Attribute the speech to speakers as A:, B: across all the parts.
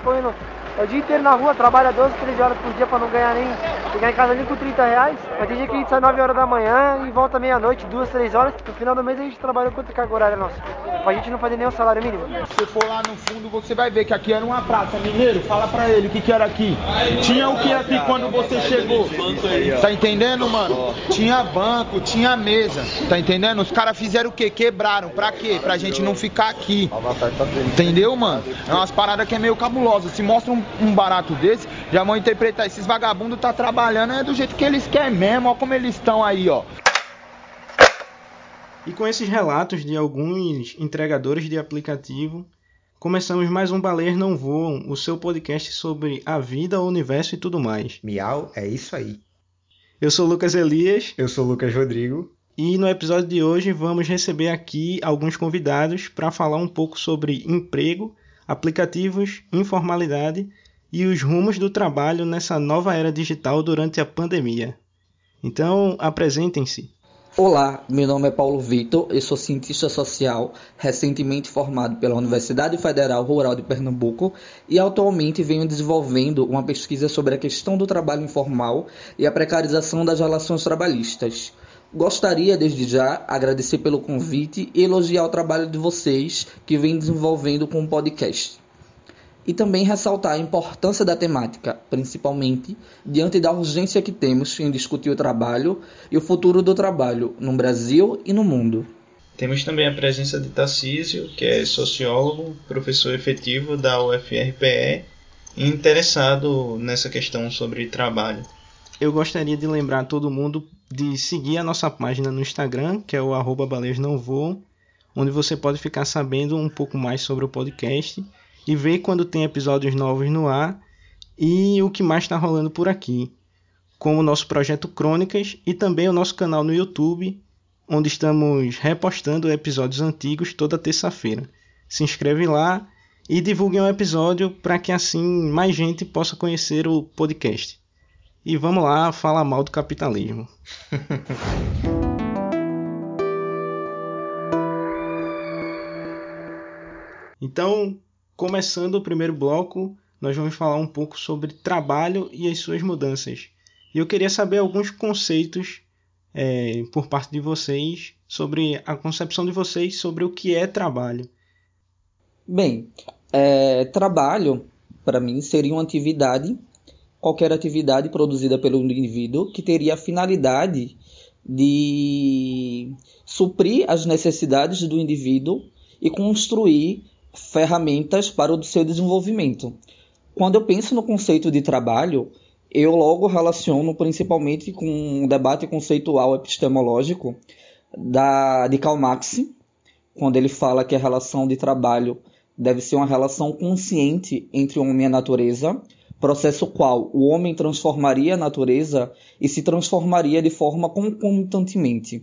A: tá correndo o dia inteiro na rua, trabalha 12, 13 horas por dia pra não ganhar nem. Chegar em casa nem com 30 reais. Mas tem dia que a gente sai 9 horas da manhã e volta meia-noite, 2, 3 horas. No final do mês a gente trabalha quanto carga horária nossa. Pra gente não fazer o salário mínimo.
B: Se você for lá no fundo, você vai ver que aqui era uma praça. Mineiro, fala pra ele o que, que era aqui. Tinha o que aqui quando você chegou? Tá entendendo, mano? Tinha banco, tinha mesa. Tá entendendo? Os caras fizeram o quê? Quebraram. Pra quê? Pra gente não ficar aqui. Entendeu, mano? É umas paradas que é meio cabulosas. Se mostra um um barato desse, já vão interpretar. Esses vagabundos tá trabalhando é do jeito que eles querem mesmo, ó como eles estão aí, ó.
C: E com esses relatos de alguns entregadores de aplicativo, começamos mais um Baleias Não Voam, o seu podcast sobre a vida, o universo e tudo mais.
D: Miau, é isso aí.
C: Eu sou Lucas Elias.
D: Eu sou Lucas Rodrigo.
C: E no episódio de hoje vamos receber aqui alguns convidados para falar um pouco sobre emprego, aplicativos, informalidade e os rumos do trabalho nessa nova era digital durante a pandemia. Então, apresentem-se.
E: Olá, meu nome é Paulo Vitor, eu sou cientista social, recentemente formado pela Universidade Federal Rural de Pernambuco e atualmente venho desenvolvendo uma pesquisa sobre a questão do trabalho informal e a precarização das relações trabalhistas. Gostaria desde já agradecer pelo convite e elogiar o trabalho de vocês que vem desenvolvendo com o podcast e também ressaltar a importância da temática, principalmente diante da urgência que temos em discutir o trabalho e o futuro do trabalho no Brasil e no mundo.
F: Temos também a presença de Tarcísio, que é sociólogo, professor efetivo da UFRPE e interessado nessa questão sobre trabalho.
C: Eu gostaria de lembrar todo mundo de seguir a nossa página no Instagram, que é o arroba onde você pode ficar sabendo um pouco mais sobre o podcast e ver quando tem episódios novos no ar e o que mais está rolando por aqui, como o nosso projeto Crônicas e também o nosso canal no YouTube, onde estamos repostando episódios antigos toda terça-feira. Se inscreve lá e divulgue um episódio para que assim mais gente possa conhecer o podcast. E vamos lá falar mal do capitalismo. então, Começando o primeiro bloco, nós vamos falar um pouco sobre trabalho e as suas mudanças. E eu queria saber alguns conceitos é, por parte de vocês sobre a concepção de vocês sobre o que é trabalho.
E: Bem, é, trabalho para mim seria uma atividade, qualquer atividade produzida pelo indivíduo que teria a finalidade de suprir as necessidades do indivíduo e construir ferramentas para o seu desenvolvimento. Quando eu penso no conceito de trabalho, eu logo relaciono principalmente com um debate conceitual epistemológico da, de Karl Marx, quando ele fala que a relação de trabalho deve ser uma relação consciente entre o homem e a natureza, processo qual o homem transformaria a natureza e se transformaria de forma concomitantemente.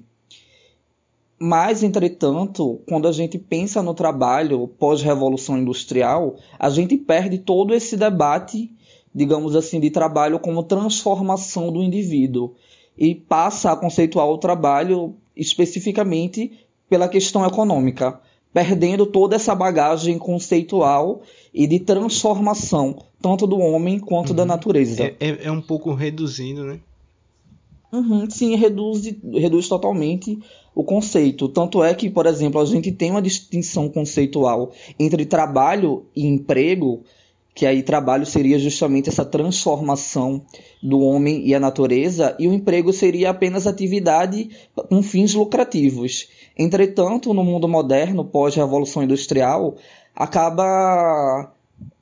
E: Mas, entretanto, quando a gente pensa no trabalho pós-revolução industrial, a gente perde todo esse debate, digamos assim, de trabalho como transformação do indivíduo e passa a conceituar o trabalho especificamente pela questão econômica, perdendo toda essa bagagem conceitual e de transformação, tanto do homem quanto uhum. da natureza.
C: É, é, é um pouco reduzindo, né?
E: Uhum, sim, reduz, reduz totalmente o conceito. Tanto é que, por exemplo, a gente tem uma distinção conceitual entre trabalho e emprego, que aí trabalho seria justamente essa transformação do homem e a natureza, e o emprego seria apenas atividade com fins lucrativos. Entretanto, no mundo moderno, pós-revolução industrial, acaba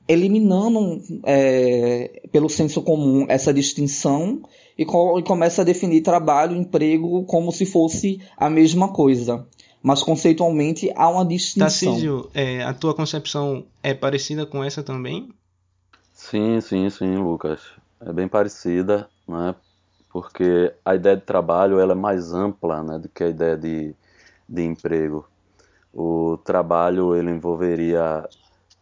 E: eliminando é, pelo senso comum essa distinção e, co e começa a definir trabalho e emprego como se fosse a mesma coisa. Mas conceitualmente há uma distinção.
C: Tarcísio, é, a tua concepção é parecida com essa também?
G: Sim, sim, sim, Lucas. É bem parecida, né? porque a ideia de trabalho ela é mais ampla né, do que a ideia de, de emprego. O trabalho ele envolveria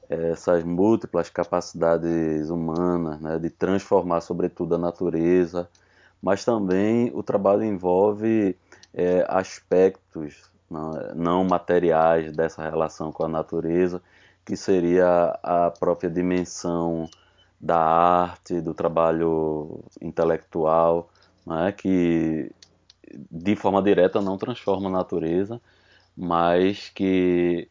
G: essas múltiplas capacidades humanas né, de transformar, sobretudo, a natureza, mas também o trabalho envolve é, aspectos não, não materiais dessa relação com a natureza que seria a própria dimensão da arte, do trabalho intelectual, né, que de forma direta não transforma a natureza, mas que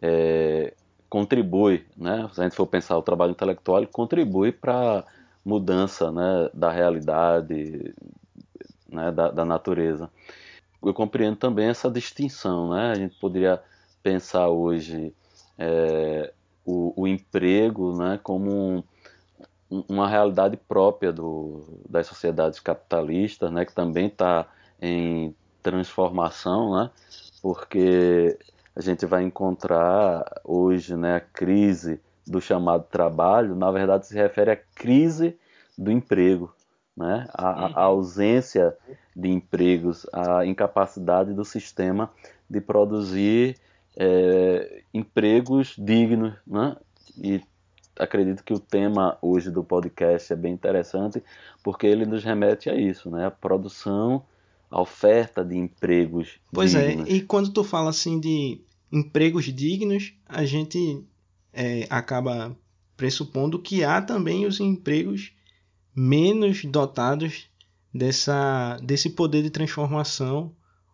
G: é, contribui, né? Se a gente for pensar o trabalho intelectual, ele contribui para mudança, né, da realidade, né, da, da, natureza. Eu compreendo também essa distinção, né? A gente poderia pensar hoje é, o, o, emprego, né, como um, uma realidade própria do, das sociedades capitalistas, né, que também está em transformação, né, porque a gente vai encontrar hoje né, a crise do chamado trabalho, na verdade se refere à crise do emprego, né, a, a ausência de empregos, a incapacidade do sistema de produzir é, empregos dignos, né, e acredito que o tema hoje do podcast é bem interessante, porque ele nos remete a isso, né? A produção, a oferta de empregos
C: pois
G: é, dignos.
C: é, e quando tu fala assim de empregos dignos, a gente é, acaba pressupondo que há também os empregos menos dotados dessa, desse poder de transformação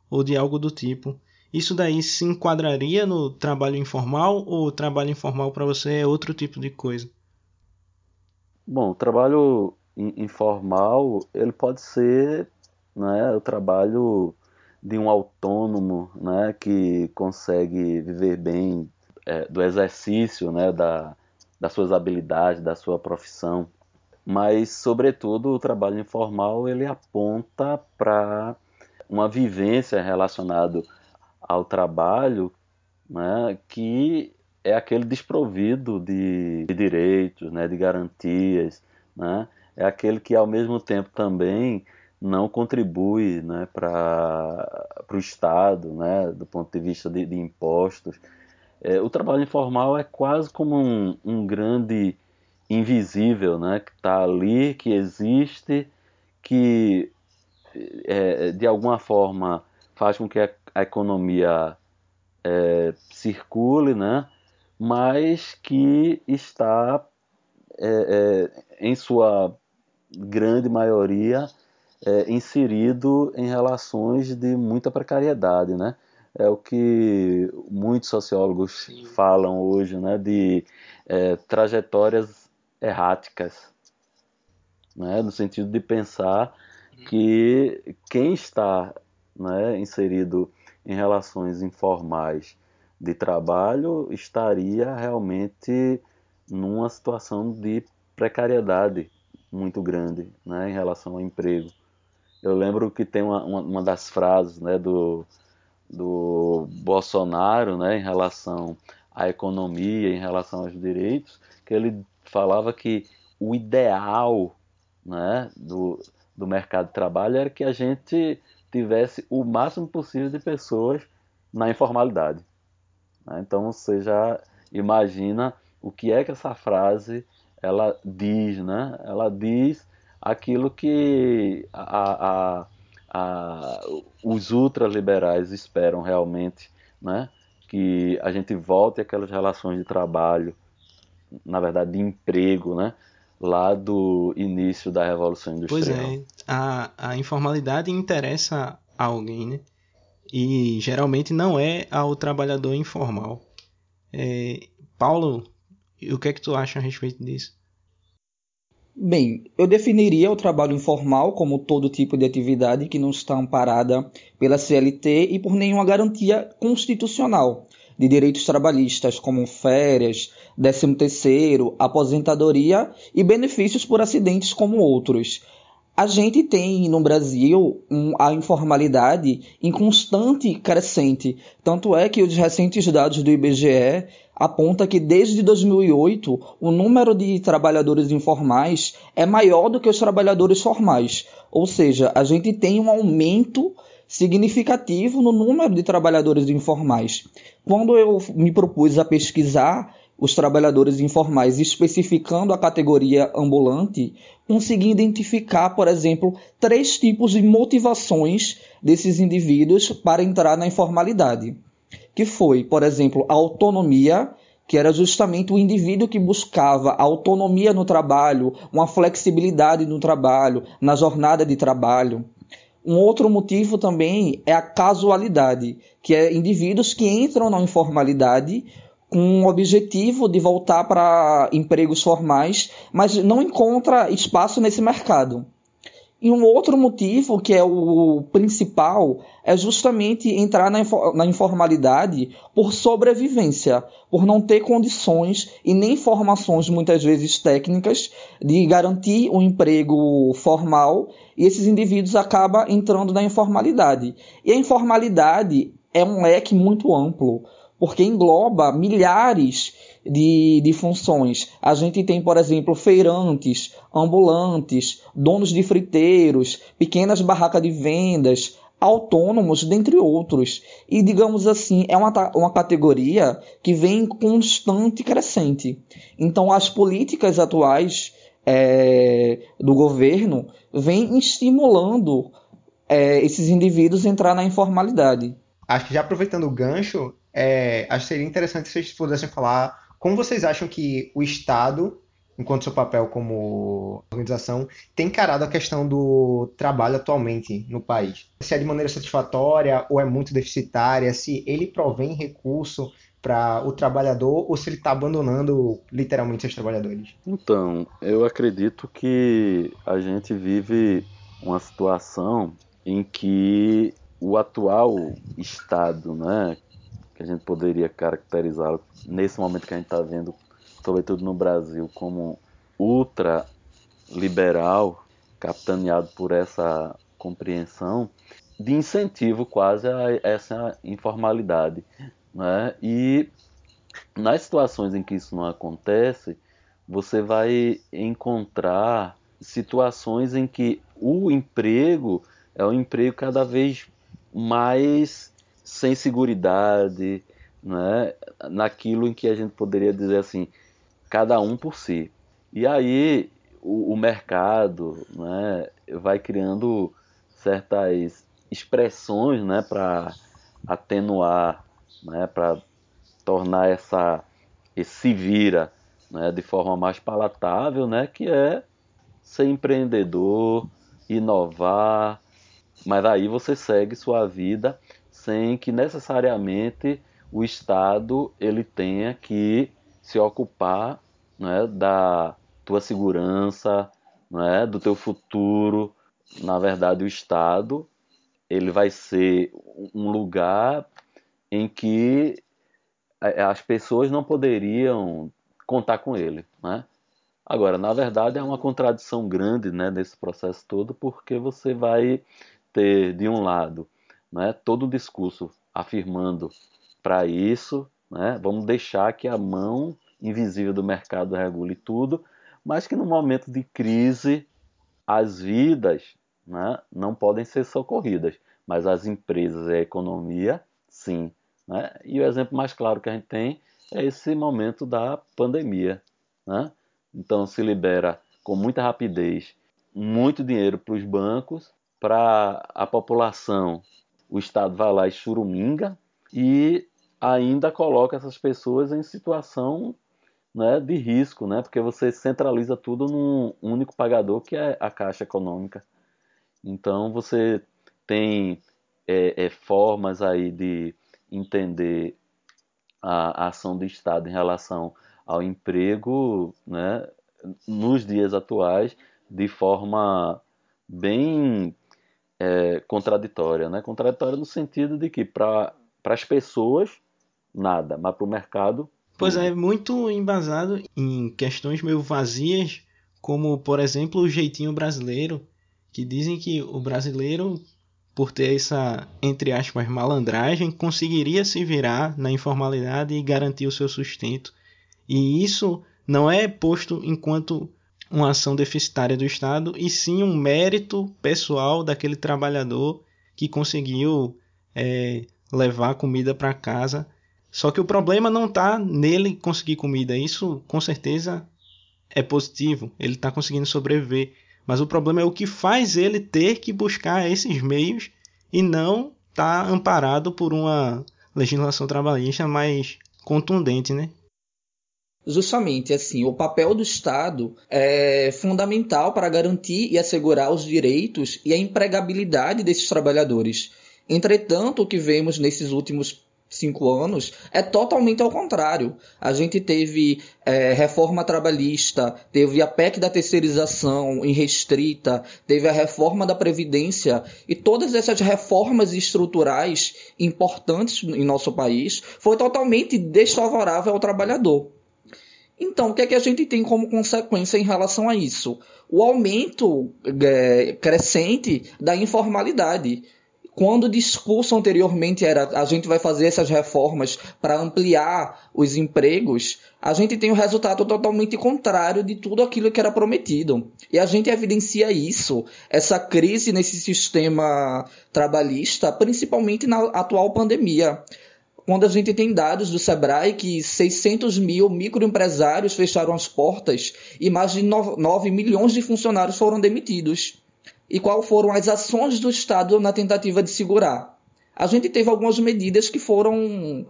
C: ou de algo do tipo. Isso daí se enquadraria no trabalho informal ou trabalho informal para você é outro tipo de coisa?
G: Bom, o trabalho informal ele pode ser né, o trabalho de um autônomo né, que consegue viver bem é, do exercício né, da, das suas habilidades, da sua profissão. Mas, sobretudo, o trabalho informal ele aponta para uma vivência relacionada ao trabalho né, que é aquele desprovido de, de direitos, né, de garantias, né, é aquele que ao mesmo tempo também não contribui né, para o Estado, né, do ponto de vista de, de impostos. É, o trabalho informal é quase como um, um grande invisível né, que está ali, que existe, que é, de alguma forma faz com que a, a economia é, circule, né, mas que está, é, é, em sua grande maioria, é, inserido em relações de muita precariedade, né? É o que muitos sociólogos Sim. falam hoje, né? De é, trajetórias erráticas, né? No sentido de pensar uhum. que quem está né, inserido em relações informais de trabalho estaria realmente numa situação de precariedade muito grande né, em relação ao emprego. Eu lembro que tem uma, uma, uma das frases né, do, do Bolsonaro né, em relação à economia, em relação aos direitos, que ele falava que o ideal né, do, do mercado de trabalho era que a gente tivesse o máximo possível de pessoas na informalidade. Né? Então você já imagina o que é que essa frase ela diz, né? Ela diz aquilo que a, a, a, os ultraliberais esperam realmente, né? que a gente volte àquelas relações de trabalho, na verdade de emprego, né? lá do início da Revolução Industrial.
C: Pois é, a, a informalidade interessa a alguém, né? E geralmente não é ao trabalhador informal. É, Paulo, o que é que tu acha a respeito disso?
E: Bem, eu definiria o trabalho informal como todo tipo de atividade que não está amparada pela CLT e por nenhuma garantia constitucional de direitos trabalhistas, como férias, 13º, aposentadoria e benefícios por acidentes como outros. A gente tem no Brasil um, a informalidade em constante crescente, tanto é que os recentes dados do IBGE aponta que desde 2008 o número de trabalhadores informais é maior do que os trabalhadores formais, ou seja, a gente tem um aumento significativo no número de trabalhadores informais. Quando eu me propus a pesquisar os trabalhadores informais, especificando a categoria ambulante, consegui identificar, por exemplo, três tipos de motivações desses indivíduos para entrar na informalidade. Que foi, por exemplo, a autonomia, que era justamente o indivíduo que buscava autonomia no trabalho, uma flexibilidade no trabalho, na jornada de trabalho. Um outro motivo também é a casualidade, que é indivíduos que entram na informalidade com o objetivo de voltar para empregos formais, mas não encontra espaço nesse mercado. E um outro motivo, que é o principal, é justamente entrar na, na, informalidade por sobrevivência, por não ter condições e nem formações, muitas vezes técnicas, de garantir um emprego formal, e esses indivíduos acabam entrando na informalidade. E a informalidade é um leque muito amplo, porque engloba milhares de, de funções. A gente tem, por exemplo, feirantes, ambulantes, donos de friteiros, pequenas barracas de vendas, autônomos, dentre outros. E, digamos assim, é uma, uma categoria que vem constante crescente. Então, as políticas atuais é, do governo vêm estimulando é, esses indivíduos a entrar na informalidade.
D: Acho que já aproveitando o gancho, é, acho que seria interessante se vocês pudessem falar como vocês acham que o Estado, enquanto seu papel como organização, tem encarado a questão do trabalho atualmente no país? Se é de maneira satisfatória ou é muito deficitária, se ele provém recurso para o trabalhador ou se ele está abandonando literalmente seus trabalhadores?
G: Então, eu acredito que a gente vive uma situação em que o atual Estado, né, que a gente poderia caracterizá-lo nesse momento que a gente está vendo, sobretudo no Brasil, como ultra liberal, capitaneado por essa compreensão de incentivo quase a essa informalidade. Né? E nas situações em que isso não acontece, você vai encontrar situações em que o emprego é um emprego cada vez mais sem seguridade, né? naquilo em que a gente poderia dizer assim, cada um por si. E aí o, o mercado né, vai criando certas expressões né, para atenuar, né, para tornar essa, esse vira né, de forma mais palatável, né, que é ser empreendedor, inovar, mas aí você segue sua vida sem que necessariamente o Estado ele tenha que se ocupar né, da tua segurança, né, do teu futuro. Na verdade, o Estado ele vai ser um lugar em que as pessoas não poderiam contar com ele, né? Agora, na verdade, é uma contradição grande, né, nesse processo todo, porque você vai ter de um lado né, todo o discurso afirmando para isso, né, vamos deixar que a mão invisível do mercado regule tudo, mas que no momento de crise as vidas né, não podem ser socorridas, mas as empresas e a economia, sim. Né? E o exemplo mais claro que a gente tem é esse momento da pandemia. Né? Então se libera com muita rapidez muito dinheiro para os bancos, para a população o Estado vai lá e churuminga e ainda coloca essas pessoas em situação né, de risco, né, porque você centraliza tudo num único pagador que é a Caixa Econômica. Então você tem é, é, formas aí de entender a, a, ação do Estado em relação ao emprego né, nos dias atuais de forma bem é, contraditória, né? Contraditória no sentido de que para as pessoas nada, mas para o mercado
C: Pois é, muito embasado em questões meio vazias, como por exemplo o jeitinho brasileiro, que dizem que o brasileiro, por ter essa, entre aspas, malandragem, conseguiria se virar na informalidade e garantir o seu sustento. E isso não é posto enquanto uma ação deficitária do Estado, e sim um mérito pessoal daquele trabalhador que conseguiu é, levar comida para casa. Só que o problema não está nele conseguir comida, isso com certeza é positivo, ele está conseguindo sobreviver. Mas o problema é o que faz ele ter que buscar esses meios e não estar tá amparado por uma legislação trabalhista mais contundente, né?
E: Justamente assim, o papel do Estado é fundamental para garantir e assegurar os direitos e a empregabilidade desses trabalhadores. Entretanto, o que vemos nesses últimos cinco anos é totalmente ao contrário. A gente teve é, reforma trabalhista, teve a PEC da terceirização irrestrita, teve a reforma da Previdência e todas essas reformas estruturais importantes em nosso país foi totalmente desfavorável ao trabalhador. Então, o que é que a gente tem como consequência em relação a isso? O aumento é, crescente da informalidade quando o discurso anteriormente era a gente vai fazer essas reformas para ampliar os empregos, a gente tem o um resultado totalmente contrário de tudo aquilo que era prometido. E a gente evidencia isso, essa crise nesse sistema trabalhista, principalmente na atual pandemia. Quando a gente tem dados do Sebrae que 600 mil microempresários fecharam as portas e mais de 9 milhões de funcionários foram demitidos e quais foram as ações do Estado na tentativa de segurar. A gente teve algumas medidas que foram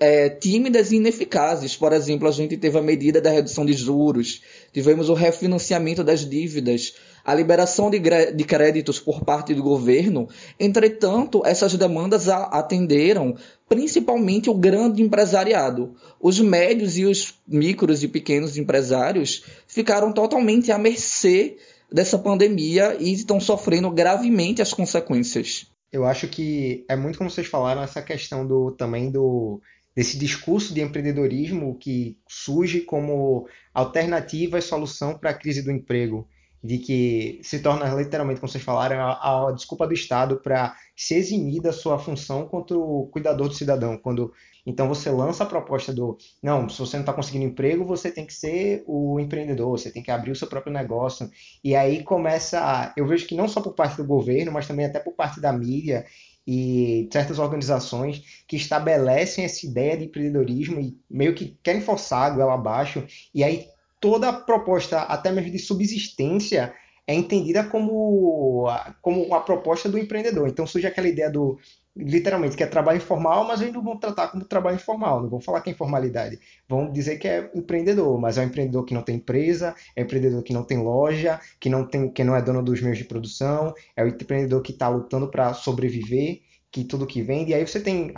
E: é, tímidas e ineficazes. Por exemplo, a gente teve a medida da redução de juros, tivemos o refinanciamento das dívidas, a liberação de, de créditos por parte do governo. Entretanto, essas demandas atenderam principalmente o grande empresariado. Os médios e os micros e pequenos empresários ficaram totalmente à mercê dessa pandemia e estão sofrendo gravemente as consequências.
D: Eu acho que é muito como vocês falaram essa questão do também do desse discurso de empreendedorismo que surge como alternativa e solução para a crise do emprego, de que se torna literalmente, como vocês falaram, a, a desculpa do Estado para se eximir da sua função contra o cuidador do cidadão, quando então você lança a proposta do não, se você não está conseguindo emprego, você tem que ser o empreendedor, você tem que abrir o seu próprio negócio. E aí começa, a, eu vejo que não só por parte do governo, mas também até por parte da mídia e certas organizações que estabelecem essa ideia de empreendedorismo e meio que querem forçar a goela abaixo. E aí toda proposta, até mesmo de subsistência, é entendida como, como a proposta do empreendedor. Então surge aquela ideia do literalmente, que é trabalho informal, mas eles não vão tratar como trabalho informal, não vão falar que é informalidade. Vão dizer que é empreendedor, mas é um empreendedor que não tem empresa, é um empreendedor que não tem loja, que não, tem, que não é dono dos meios de produção, é o empreendedor que está lutando para sobreviver, que tudo que vende. E aí você tem,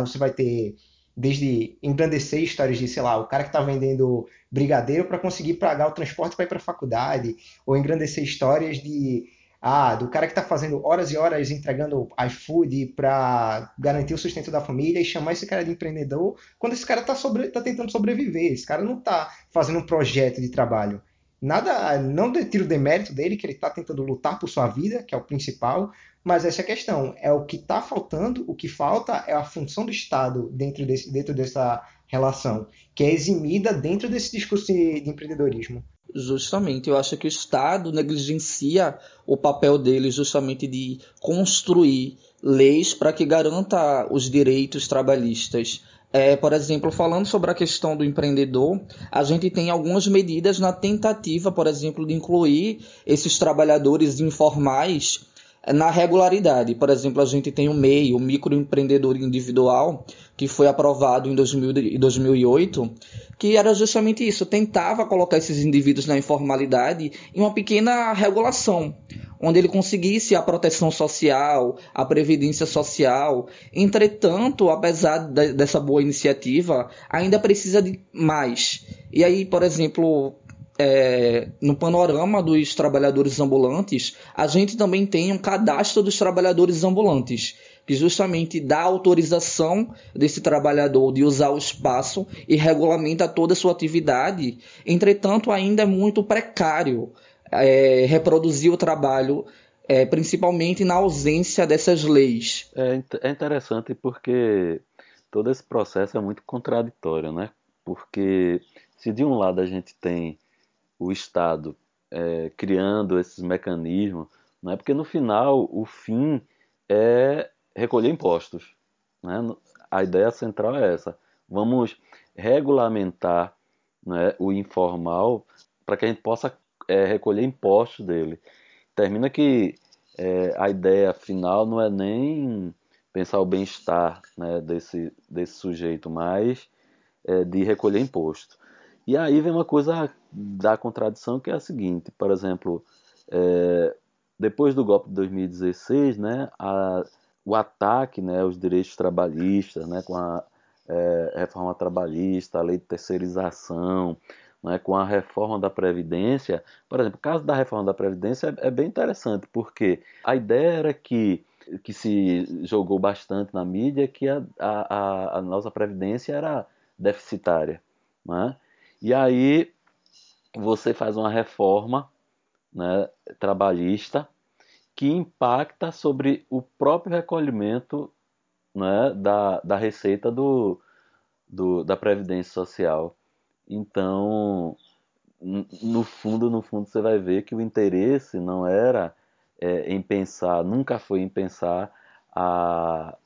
D: você vai ter desde engrandecer histórias de, sei lá, o cara que está vendendo brigadeiro para conseguir pagar o transporte para ir para a faculdade, ou engrandecer histórias de ah, do cara que está fazendo horas e horas entregando iFood para garantir o sustento da família e chamar esse cara de empreendedor quando esse cara está tá tentando sobreviver. Esse cara não está fazendo um projeto de trabalho. Nada, não tiro o demérito dele, que ele está tentando lutar por sua vida, que é o principal, mas essa é a questão. É o que está faltando, o que falta é a função do Estado dentro, desse, dentro dessa relação, que é eximida dentro desse discurso de empreendedorismo.
E: Justamente, eu acho que o Estado negligencia o papel dele justamente de construir leis para que garanta os direitos trabalhistas. É, por exemplo, falando sobre a questão do empreendedor, a gente tem algumas medidas na tentativa, por exemplo, de incluir esses trabalhadores informais na regularidade. Por exemplo, a gente tem o MEI, o microempreendedor individual, que foi aprovado em 2000, 2008, que era justamente isso, tentava colocar esses indivíduos na informalidade em uma pequena regulação, onde ele conseguisse a proteção social, a previdência social. Entretanto, apesar de, dessa boa iniciativa, ainda precisa de mais. E aí, por exemplo, é, no panorama dos trabalhadores ambulantes, a gente também tem um cadastro dos trabalhadores ambulantes, que justamente dá autorização desse trabalhador de usar o espaço e regulamenta toda a sua atividade. Entretanto, ainda é muito precário é, reproduzir o trabalho, é, principalmente na ausência dessas leis.
G: É, é interessante porque todo esse processo é muito contraditório, né? Porque se de um lado a gente tem o Estado é, criando esses mecanismos, não é porque no final o fim é recolher impostos. Né? A ideia central é essa. Vamos regulamentar né, o informal para que a gente possa é, recolher impostos dele. Termina que é, a ideia final não é nem pensar o bem-estar né, desse, desse sujeito, mas é, de recolher imposto. E aí vem uma coisa da contradição que é a seguinte, por exemplo, é, depois do golpe de 2016, né, a, o ataque né, aos direitos trabalhistas, né, com a é, reforma trabalhista, a lei de terceirização, né, com a reforma da Previdência. Por exemplo, o caso da reforma da Previdência é, é bem interessante, porque a ideia era que, que se jogou bastante na mídia que a, a, a nossa Previdência era deficitária. Né? E aí você faz uma reforma né, trabalhista que impacta sobre o próprio recolhimento né, da, da receita do, do, da Previdência Social. Então, no fundo, no fundo, você vai ver que o interesse não era é, em pensar, nunca foi em pensar a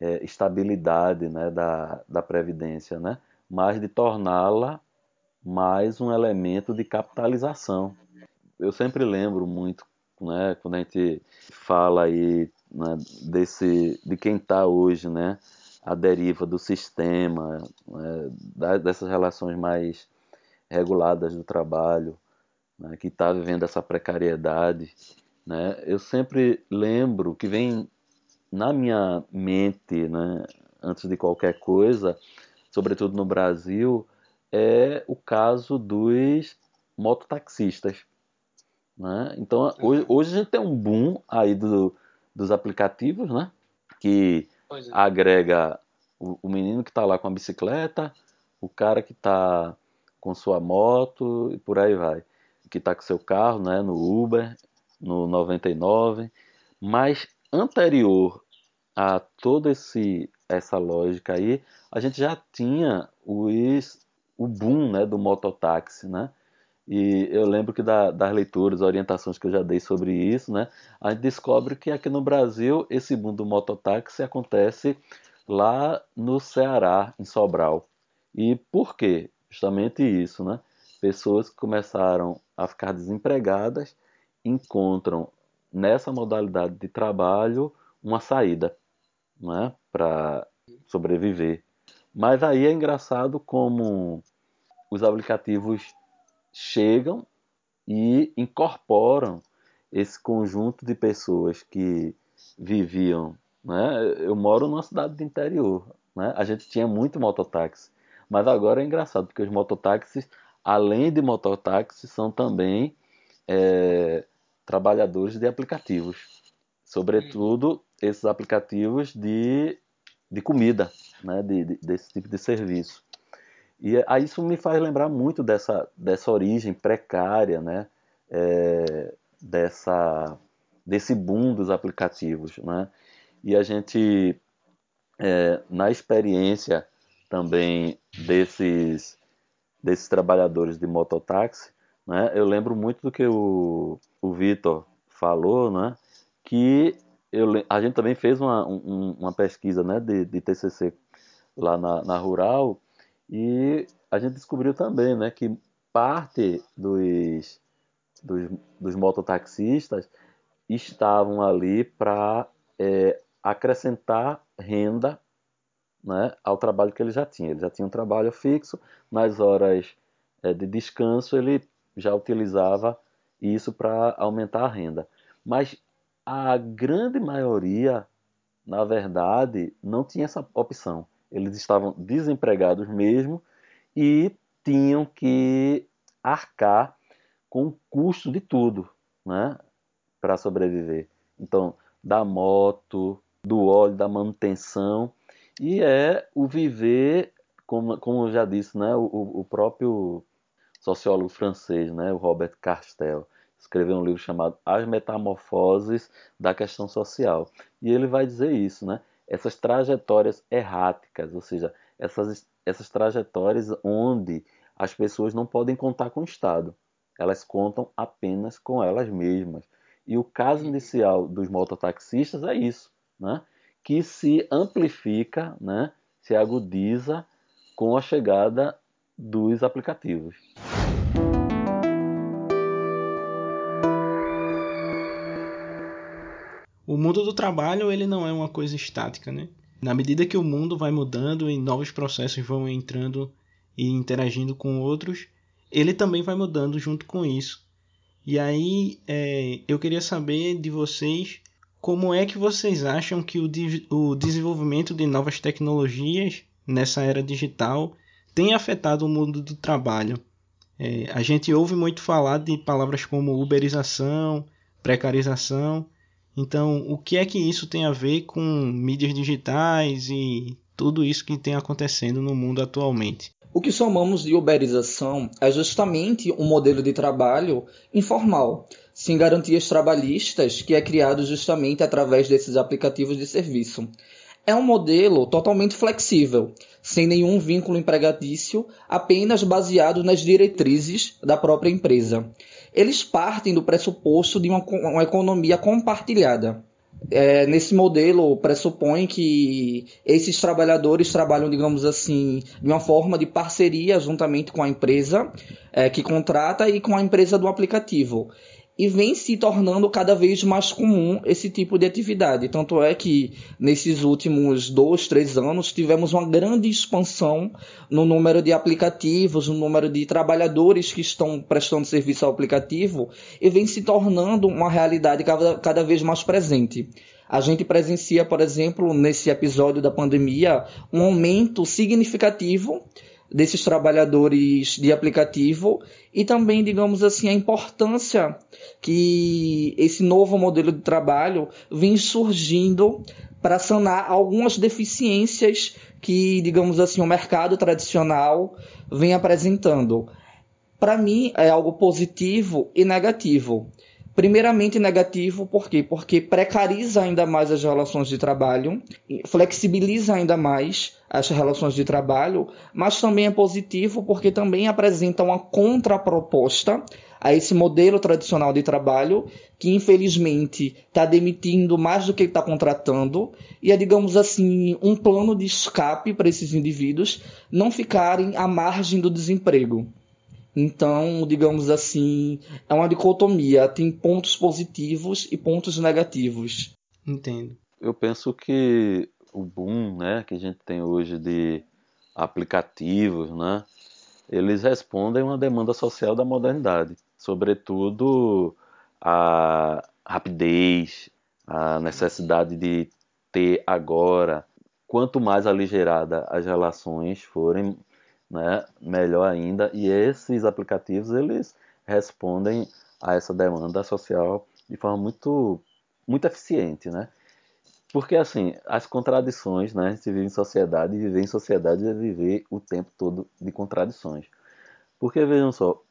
G: é, estabilidade né, da, da Previdência, né, mas de torná-la mais um elemento de capitalização. Eu sempre lembro muito, né, quando a gente fala aí né, desse, de quem está hoje, né, a deriva do sistema, né, dessas relações mais reguladas do trabalho, né, que está vivendo essa precariedade. Né, eu sempre lembro que vem na minha mente, né, antes de qualquer coisa, sobretudo no Brasil, é o caso dos mototaxistas. Né? Então, hoje, hoje, a gente tem um boom aí do, dos aplicativos, né? que é. agrega o, o, menino que está lá com a bicicleta, o cara que está com sua moto e por aí vai. Que está com seu carro né? no Uber, no 99. Mas anterior a toda essa lógica aí, a gente já tinha os o boom né, do mototáxi, né? E eu lembro que da, das leituras, orientações que eu já dei sobre isso, né, a gente descobre que aqui no Brasil esse boom do mototáxi acontece lá no Ceará, em Sobral. E por quê? Justamente isso, né? Pessoas que começaram a ficar desempregadas encontram nessa modalidade de trabalho uma saída, né, para sobreviver. Mas aí é engraçado como os aplicativos chegam e incorporam esse conjunto de pessoas que viviam. Né? Eu moro numa cidade do interior. Né? A gente tinha muito mototáxi. Mas agora é engraçado, porque os mototáxis, além de mototáxis, são também é, trabalhadores de aplicativos. Sobretudo esses aplicativos de, de comida né, de, de, desse tipo de serviço. E aí isso me faz lembrar muito dessa, dessa origem precária, né, é, dessa, desse boom dos aplicativos. Né? E a gente, é, na experiência também desses, desses trabalhadores de mototáxi, né, eu lembro muito do que o, o Vitor falou, né, que eu, a gente também fez uma, um, uma pesquisa né, de, de TCC lá na, na Rural, e a gente descobriu também né, que parte dos, dos, dos mototaxistas estavam ali para é, acrescentar renda né, ao trabalho que ele já tinha. Ele já tinha um trabalho fixo, nas horas é, de descanso ele já utilizava isso para aumentar a renda. Mas a grande maioria, na verdade, não tinha essa opção eles estavam desempregados mesmo e tinham que arcar com o custo de tudo, né, para sobreviver. Então, da moto, do óleo, da manutenção e é o viver, como, como eu já disse, né, o, o próprio sociólogo francês, né, o Robert Castel, escreveu um livro chamado As Metamorfoses da Questão Social. E ele vai dizer isso, né? Essas trajetórias erráticas, ou seja, essas, essas trajetórias onde as pessoas não podem contar com o Estado, elas contam apenas com elas mesmas. E o caso inicial dos mototaxistas é isso, né? que se amplifica, né? se agudiza com a chegada dos aplicativos.
C: O mundo do trabalho ele não é uma coisa estática, né? Na medida que o mundo vai mudando e novos processos vão entrando e interagindo com outros, ele também vai mudando junto com isso. E aí é, eu queria saber de vocês como é que vocês acham que o, o desenvolvimento de novas tecnologias nessa era digital tem afetado o mundo do trabalho. É, a gente ouve muito falar de palavras como uberização, precarização. Então, o que é que isso tem a ver com mídias digitais e tudo isso que tem acontecendo no mundo atualmente?
E: O que chamamos de uberização é justamente um modelo de trabalho informal, sem garantias trabalhistas, que é criado justamente através desses aplicativos de serviço. É um modelo totalmente flexível, sem nenhum vínculo empregatício, apenas baseado nas diretrizes da própria empresa. Eles partem do pressuposto de uma, uma economia compartilhada. É, nesse modelo pressupõe que esses trabalhadores trabalham, digamos assim, de uma forma de parceria juntamente com a empresa é, que contrata e com a empresa do aplicativo e vem se tornando cada vez mais comum esse tipo de atividade. Tanto é que nesses últimos dois, três anos tivemos uma grande expansão no número de aplicativos, no número de trabalhadores que estão prestando serviço ao aplicativo e vem se tornando uma realidade cada, cada vez mais presente. A gente presencia, por exemplo, nesse episódio da pandemia, um aumento significativo desses trabalhadores de aplicativo e também, digamos assim, a importância que esse novo modelo de trabalho vem surgindo para sanar algumas deficiências que, digamos assim, o mercado tradicional vem apresentando. Para mim, é algo positivo e negativo. Primeiramente negativo, por quê? Porque precariza ainda mais as relações de trabalho, flexibiliza ainda mais as relações de trabalho, mas também é positivo porque também apresenta uma contraproposta a esse modelo tradicional de trabalho que infelizmente está demitindo mais do que está contratando e é digamos assim um plano de escape para esses indivíduos não ficarem à margem do desemprego. Então, digamos assim, é uma dicotomia, tem pontos positivos e pontos negativos.
C: Entendo.
G: Eu penso que o boom, né, que a gente tem hoje de aplicativos, né, eles respondem a uma demanda social da modernidade, sobretudo a rapidez, a necessidade de ter agora. Quanto mais aligerada as relações forem, né, melhor ainda. E esses aplicativos eles respondem a essa demanda social de forma muito, muito eficiente, né? Porque assim, as contradições, né? A gente vive em sociedade e viver em sociedade é viver o tempo todo de contradições. Porque vejam só,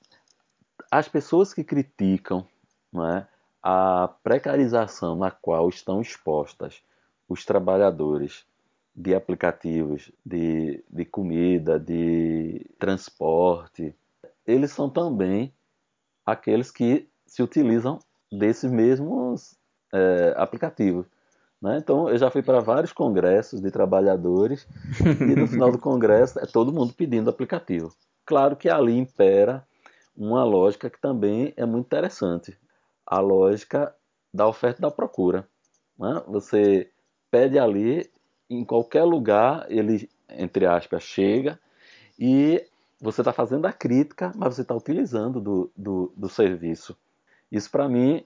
G: as pessoas que criticam é, a precarização na qual estão expostas os trabalhadores de aplicativos de, de comida, de transporte, eles são também aqueles que se utilizam desses mesmos é, aplicativos. Né? Então, eu já fui para vários congressos de trabalhadores e no final do congresso é todo mundo pedindo aplicativo. Claro que ali impera uma lógica que também é muito interessante, a lógica da oferta e da procura. Né? Você pede ali em qualquer lugar ele, entre aspas, chega e você está fazendo a crítica, mas você está utilizando do, do, do, serviço. Isso, para mim,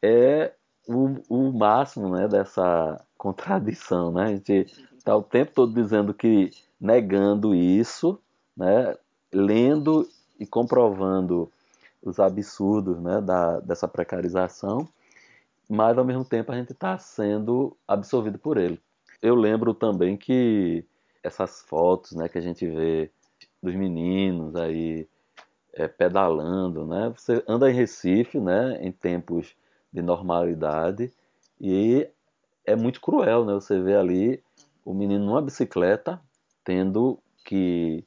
G: é o, o máximo né, dessa contradição. Né? A gente está o tempo todo dizendo que negando isso, né, lendo e comprovando os absurdos né, da, dessa precarização, mas ao mesmo tempo a gente está sendo absorvido por ele eu lembro também que essas fotos né, que a gente vê dos meninos aí é, pedalando, né? Você anda em Recife, né? Em tempos de normalidade e é muito cruel, né? Você vê ali o menino numa bicicleta tendo que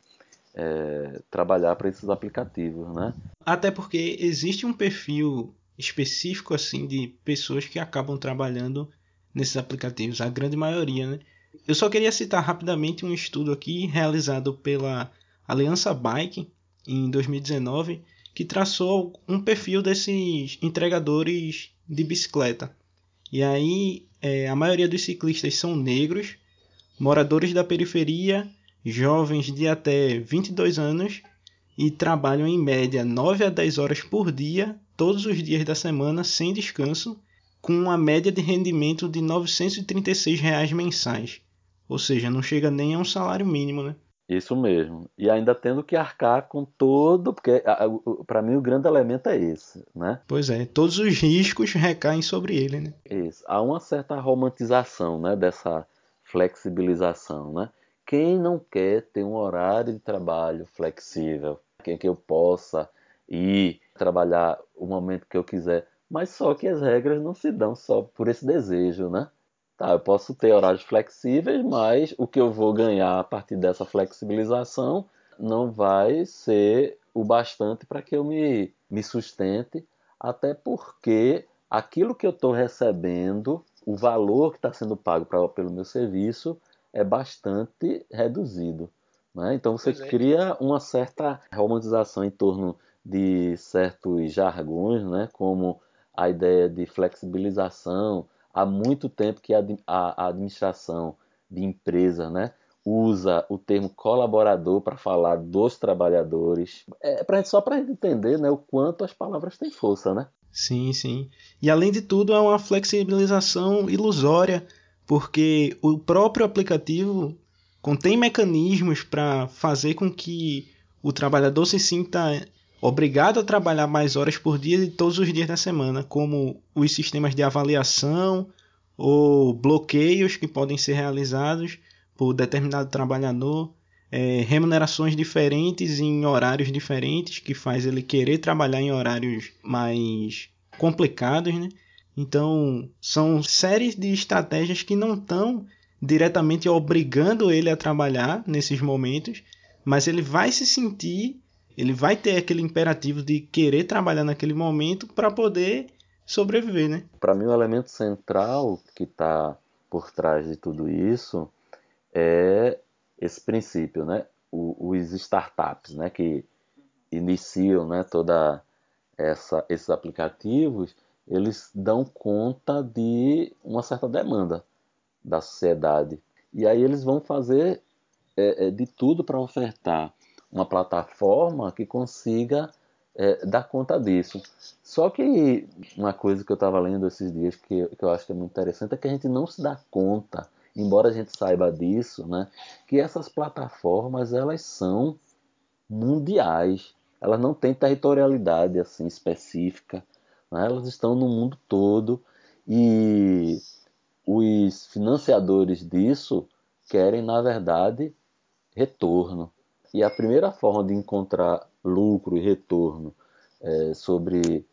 G: é, trabalhar para esses aplicativos, né?
C: Até porque existe um perfil específico assim de pessoas que acabam trabalhando nesses aplicativos, a grande maioria, né? Eu só queria citar rapidamente um estudo aqui realizado pela Aliança Bike em 2019 que traçou um perfil desses entregadores de bicicleta. E aí é, a maioria dos ciclistas são negros, moradores da periferia jovens de até 22 anos e trabalham em média 9 a 10 horas por dia, todos os dias da semana, sem descanso, com uma média de rendimento de 936 reais mensais. Ou seja, não chega nem a um salário mínimo, né?
G: Isso mesmo. E ainda tendo que arcar com todo, porque para mim o grande elemento é esse, né?
C: Pois é, todos os riscos recaem sobre ele, né?
G: Isso. Há uma certa romantização, né, dessa flexibilização, né? Quem não quer ter um horário de trabalho flexível, quem que eu possa ir trabalhar o momento que eu quiser, mas só que as regras não se dão só por esse desejo, né? Tá, eu posso ter horários flexíveis, mas o que eu vou ganhar a partir dessa flexibilização não vai ser o bastante para que eu me, me sustente, até porque aquilo que eu estou recebendo, o valor que está sendo pago pra, pelo meu serviço, é bastante reduzido. Né? Então você é. cria uma certa romantização em torno de certos jargões, né? como a ideia de flexibilização, há muito tempo que a, a, administração de empresas né, usa o termo colaborador para falar dos trabalhadores. É pra, só para a entender né, o quanto as palavras têm força, né?
C: Sim, sim. E além de tudo, é uma flexibilização ilusória, porque o próprio aplicativo contém mecanismos para fazer com que o trabalhador se sinta obrigado a trabalhar mais horas por dia de todos os dias da semana, como os sistemas de avaliação ou bloqueios que podem ser realizados por determinado trabalhador, é, remunerações diferentes em horários diferentes, que faz ele querer trabalhar em horários mais complicados, né? Então, são séries de estratégias que não estão diretamente obrigando ele a trabalhar nesses momentos, mas ele vai se sentir ele vai ter aquele imperativo de querer trabalhar naquele momento para poder sobreviver, né?
G: Para mim, o elemento central que está por trás de tudo isso é esse princípio, né? O, os startups, né? Que iniciam, né? Toda essa, esses aplicativos, eles dão conta de uma certa demanda da sociedade e aí eles vão fazer é, é de tudo para ofertar uma plataforma que consiga é, dar conta disso. Só que uma coisa que eu estava lendo esses dias que, que eu acho que é muito interessante é que a gente não se dá conta, embora a gente saiba disso, né, que essas plataformas elas são mundiais, elas não têm territorialidade assim específica, né, elas estão no mundo todo e os financiadores disso querem na verdade retorno. E a primeira forma de encontrar lucro e retorno é, sobre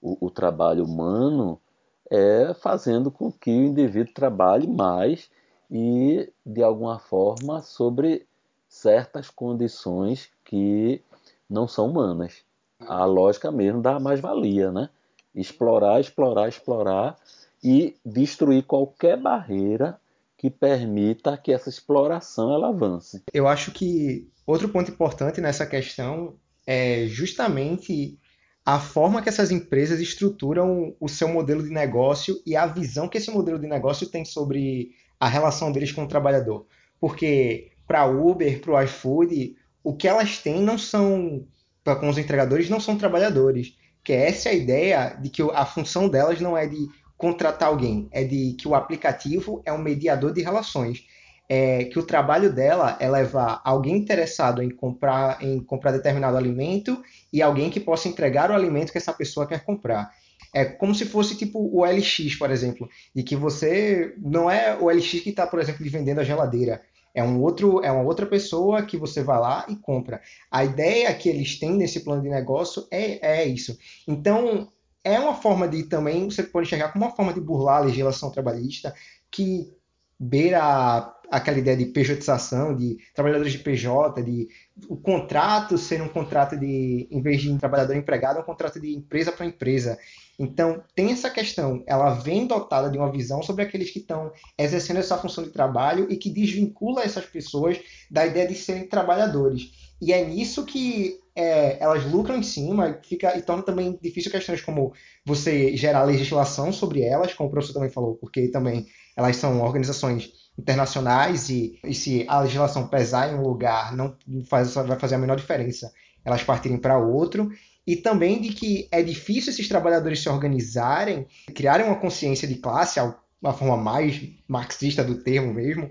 G: o, o, trabalho humano é fazendo com que o indivíduo trabalhe mais e, de alguma forma, sobre certas condições que não são humanas. A lógica mesmo da mais-valia, né? Explorar, explorar, explorar e destruir qualquer barreira que permita que essa exploração ela avance.
D: Eu acho que outro ponto importante nessa questão é justamente a forma que essas empresas estruturam o seu modelo de negócio e a visão que esse modelo de negócio tem sobre a relação deles com o trabalhador. Porque para Uber, para o iFood, o que elas têm não são com os entregadores não são trabalhadores, que essa é a ideia de que a função delas não é de contratar alguém, é de que o aplicativo é um mediador de relações. É, que o trabalho dela é levar alguém interessado em comprar, em comprar determinado alimento e alguém que possa entregar o alimento que essa pessoa quer comprar. É como se fosse tipo o LX, por exemplo, de que você não é o LX que está, por exemplo, vendendo a geladeira. É um outro, é uma outra pessoa que você vai lá e compra. A ideia que eles têm nesse plano de negócio é, é isso. Então, é uma forma de também, você pode enxergar como uma forma de burlar a legislação trabalhista que beira aquela ideia de pejotização, de trabalhadores de PJ, de o contrato ser um contrato de, em vez de trabalhador empregado, é um contrato de empresa para empresa. Então, tem essa questão, ela vem dotada de uma visão sobre aqueles que estão exercendo essa função de trabalho e que desvincula essas pessoas da ideia de serem trabalhadores. E é nisso que é, elas lucram em cima fica, e torna também difícil questões como você gerar legislação sobre elas, como o professor também falou, porque também elas são organizações internacionais e, e se a legislação pesar em um lugar não faz, vai fazer a menor diferença elas partirem para outro. E também de que é difícil esses trabalhadores se organizarem, criarem uma consciência de classe, uma forma mais marxista do termo mesmo,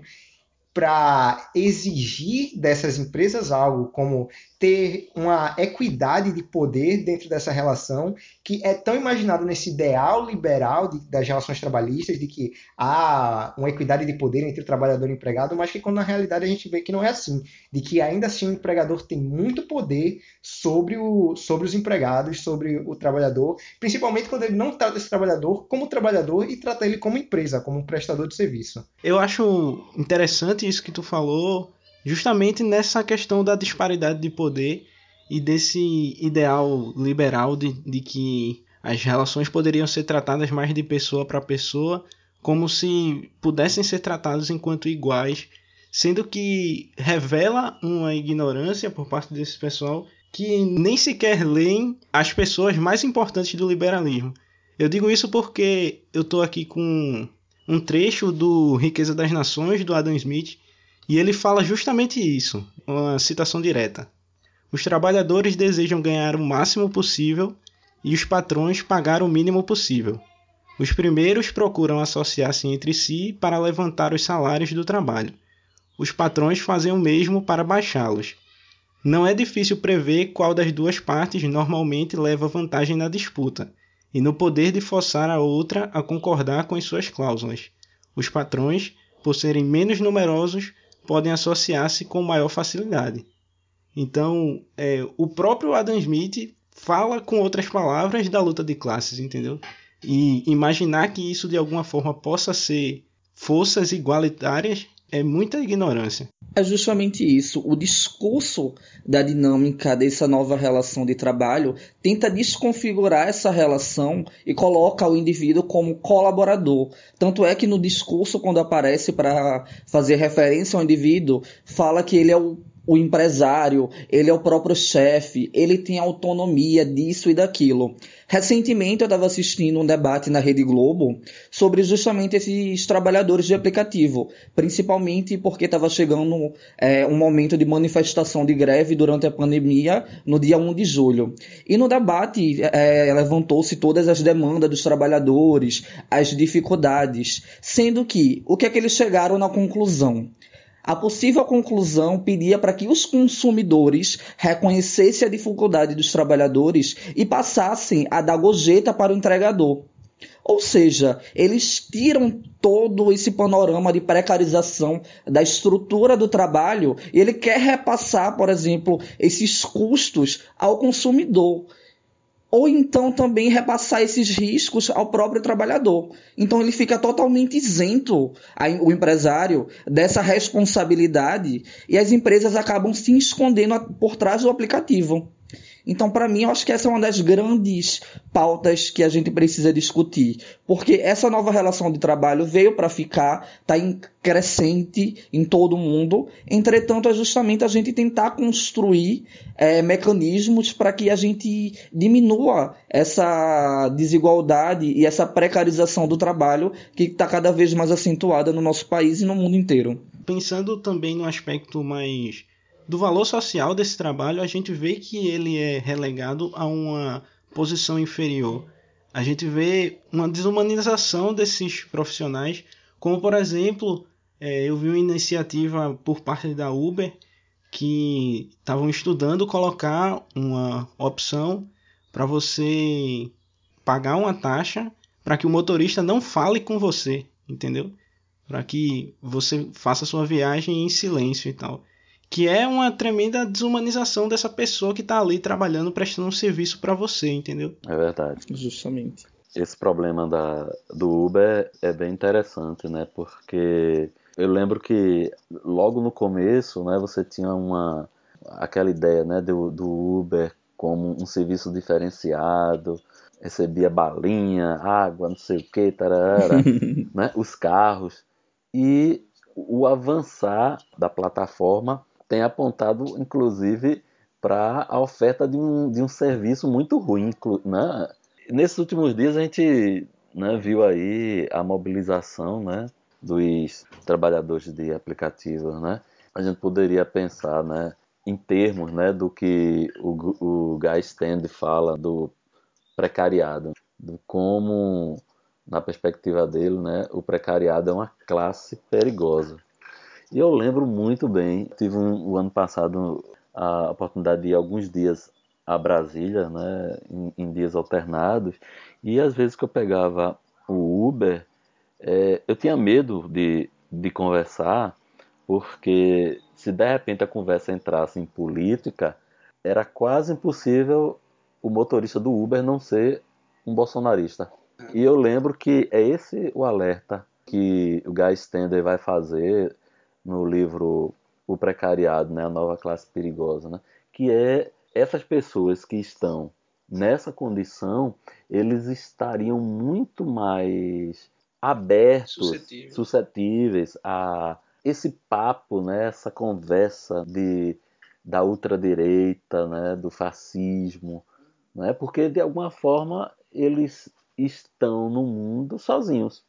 D: para exigir dessas empresas algo como ter uma equidade de poder dentro dessa relação que é tão imaginado nesse ideal liberal de, das relações trabalhistas de que há uma equidade de poder entre o trabalhador e o empregado, mas que quando na realidade a gente vê que não é assim, de que ainda assim o empregador tem muito poder sobre, o, sobre os empregados, sobre o trabalhador, principalmente quando ele não trata esse trabalhador como trabalhador e trata ele como empresa, como um prestador de serviço.
C: Eu acho interessante isso que tu falou justamente nessa questão da disparidade de poder e desse ideal liberal de, de que as relações poderiam ser tratadas mais de pessoa para pessoa, como se pudessem ser tratadas enquanto iguais, sendo que revela uma ignorância por parte desse pessoal que nem sequer leem as pessoas mais importantes do liberalismo. Eu digo isso porque eu estou aqui com um trecho do Riqueza das Nações, do Adam Smith, e ele fala justamente isso, uma citação direta. Os trabalhadores desejam ganhar o máximo possível e os patrões pagar o mínimo possível. Os primeiros procuram associar-se entre si para levantar os salários do trabalho. Os patrões fazem o mesmo para baixá-los. Não é difícil prever qual das duas partes normalmente leva vantagem na disputa e no poder de forçar a outra a concordar com as suas cláusulas. Os patrões, por serem menos numerosos, podem associar-se com maior facilidade. Então, é, o próprio Adam Smith fala com outras palavras da luta de classes, entendeu? E imaginar que isso de alguma forma possa ser forças igualitárias é muita ignorância.
E: É justamente isso. O discurso da dinâmica dessa nova relação de trabalho tenta desconfigurar essa relação e coloca o indivíduo como colaborador. Tanto é que no discurso, quando aparece para fazer referência ao indivíduo, fala que ele é o o empresário, ele é o próprio chefe, ele tem autonomia disso e daquilo. Recentemente eu estava assistindo um debate na Rede Globo sobre justamente esses trabalhadores de aplicativo, principalmente porque estava chegando é, um momento de manifestação de greve durante a pandemia no dia 1 de julho. E no debate é, levantou-se todas as demandas dos trabalhadores, as dificuldades, sendo que o que é que eles chegaram na conclusão? A possível conclusão pedia para que os consumidores reconhecessem a dificuldade dos trabalhadores e passassem a dar gorjeta para o entregador. Ou seja, eles tiram todo esse panorama de precarização da estrutura do trabalho e ele quer repassar, por exemplo, esses custos ao consumidor ou então também repassar esses riscos ao próprio trabalhador. Então ele fica totalmente isento, o empresário, dessa responsabilidade e as empresas acabam se escondendo por trás do aplicativo. Então, para mim, eu acho que essa é uma das grandes pautas que a gente precisa discutir, porque essa nova relação de trabalho veio para ficar, está em crescente em todo o mundo. Entretanto, é justamente a gente tentar construir é, mecanismos para que a gente diminua essa desigualdade e essa precarização do trabalho que está cada vez mais acentuada no nosso país e no mundo inteiro.
C: Pensando também no aspecto mais do valor social desse trabalho, a gente vê que ele é relegado a uma posição inferior. A gente vê uma desumanização desses profissionais, como por exemplo, é, eu vi uma iniciativa por parte da Uber que estavam estudando colocar uma opção para você pagar uma taxa para que o motorista não fale com você, entendeu? Para que você faça sua viagem em silêncio e tal que é uma tremenda desumanização dessa pessoa que está ali trabalhando, prestando um serviço para você, entendeu?
G: É verdade.
E: Justamente.
G: Esse problema da, do Uber é bem interessante, né? Porque eu lembro que logo no começo, né, você tinha uma aquela ideia, né, do, do Uber como um serviço diferenciado, recebia balinha, água, não sei o que, tarara, né, os carros e o avançar da plataforma tem apontado, inclusive, para a oferta de um, de um serviço muito ruim. Né? Nesses últimos dias a gente né, viu aí a mobilização né, dos trabalhadores de aplicativos, né? A gente poderia pensar, né, em termos, né, do que o, o Guy Stand fala do precariado, do como, na perspectiva dele, né, o precariado é uma classe perigosa. E eu lembro muito bem, tive um, o ano passado a oportunidade de ir alguns dias a Brasília, né, em, em dias alternados, e às vezes que eu pegava o Uber, é, eu tinha medo de, de conversar, porque se de repente a conversa entrasse em política, era quase impossível o motorista do Uber não ser um bolsonarista. E eu lembro que é esse o alerta que o Guy Stender vai fazer no livro O Precariado, né, a nova classe perigosa, né, que é essas pessoas que estão nessa condição, eles estariam muito mais abertos, Suscetível. suscetíveis a esse papo, né, essa conversa de, da ultradireita, né, do fascismo, né, porque de alguma forma eles estão no mundo sozinhos.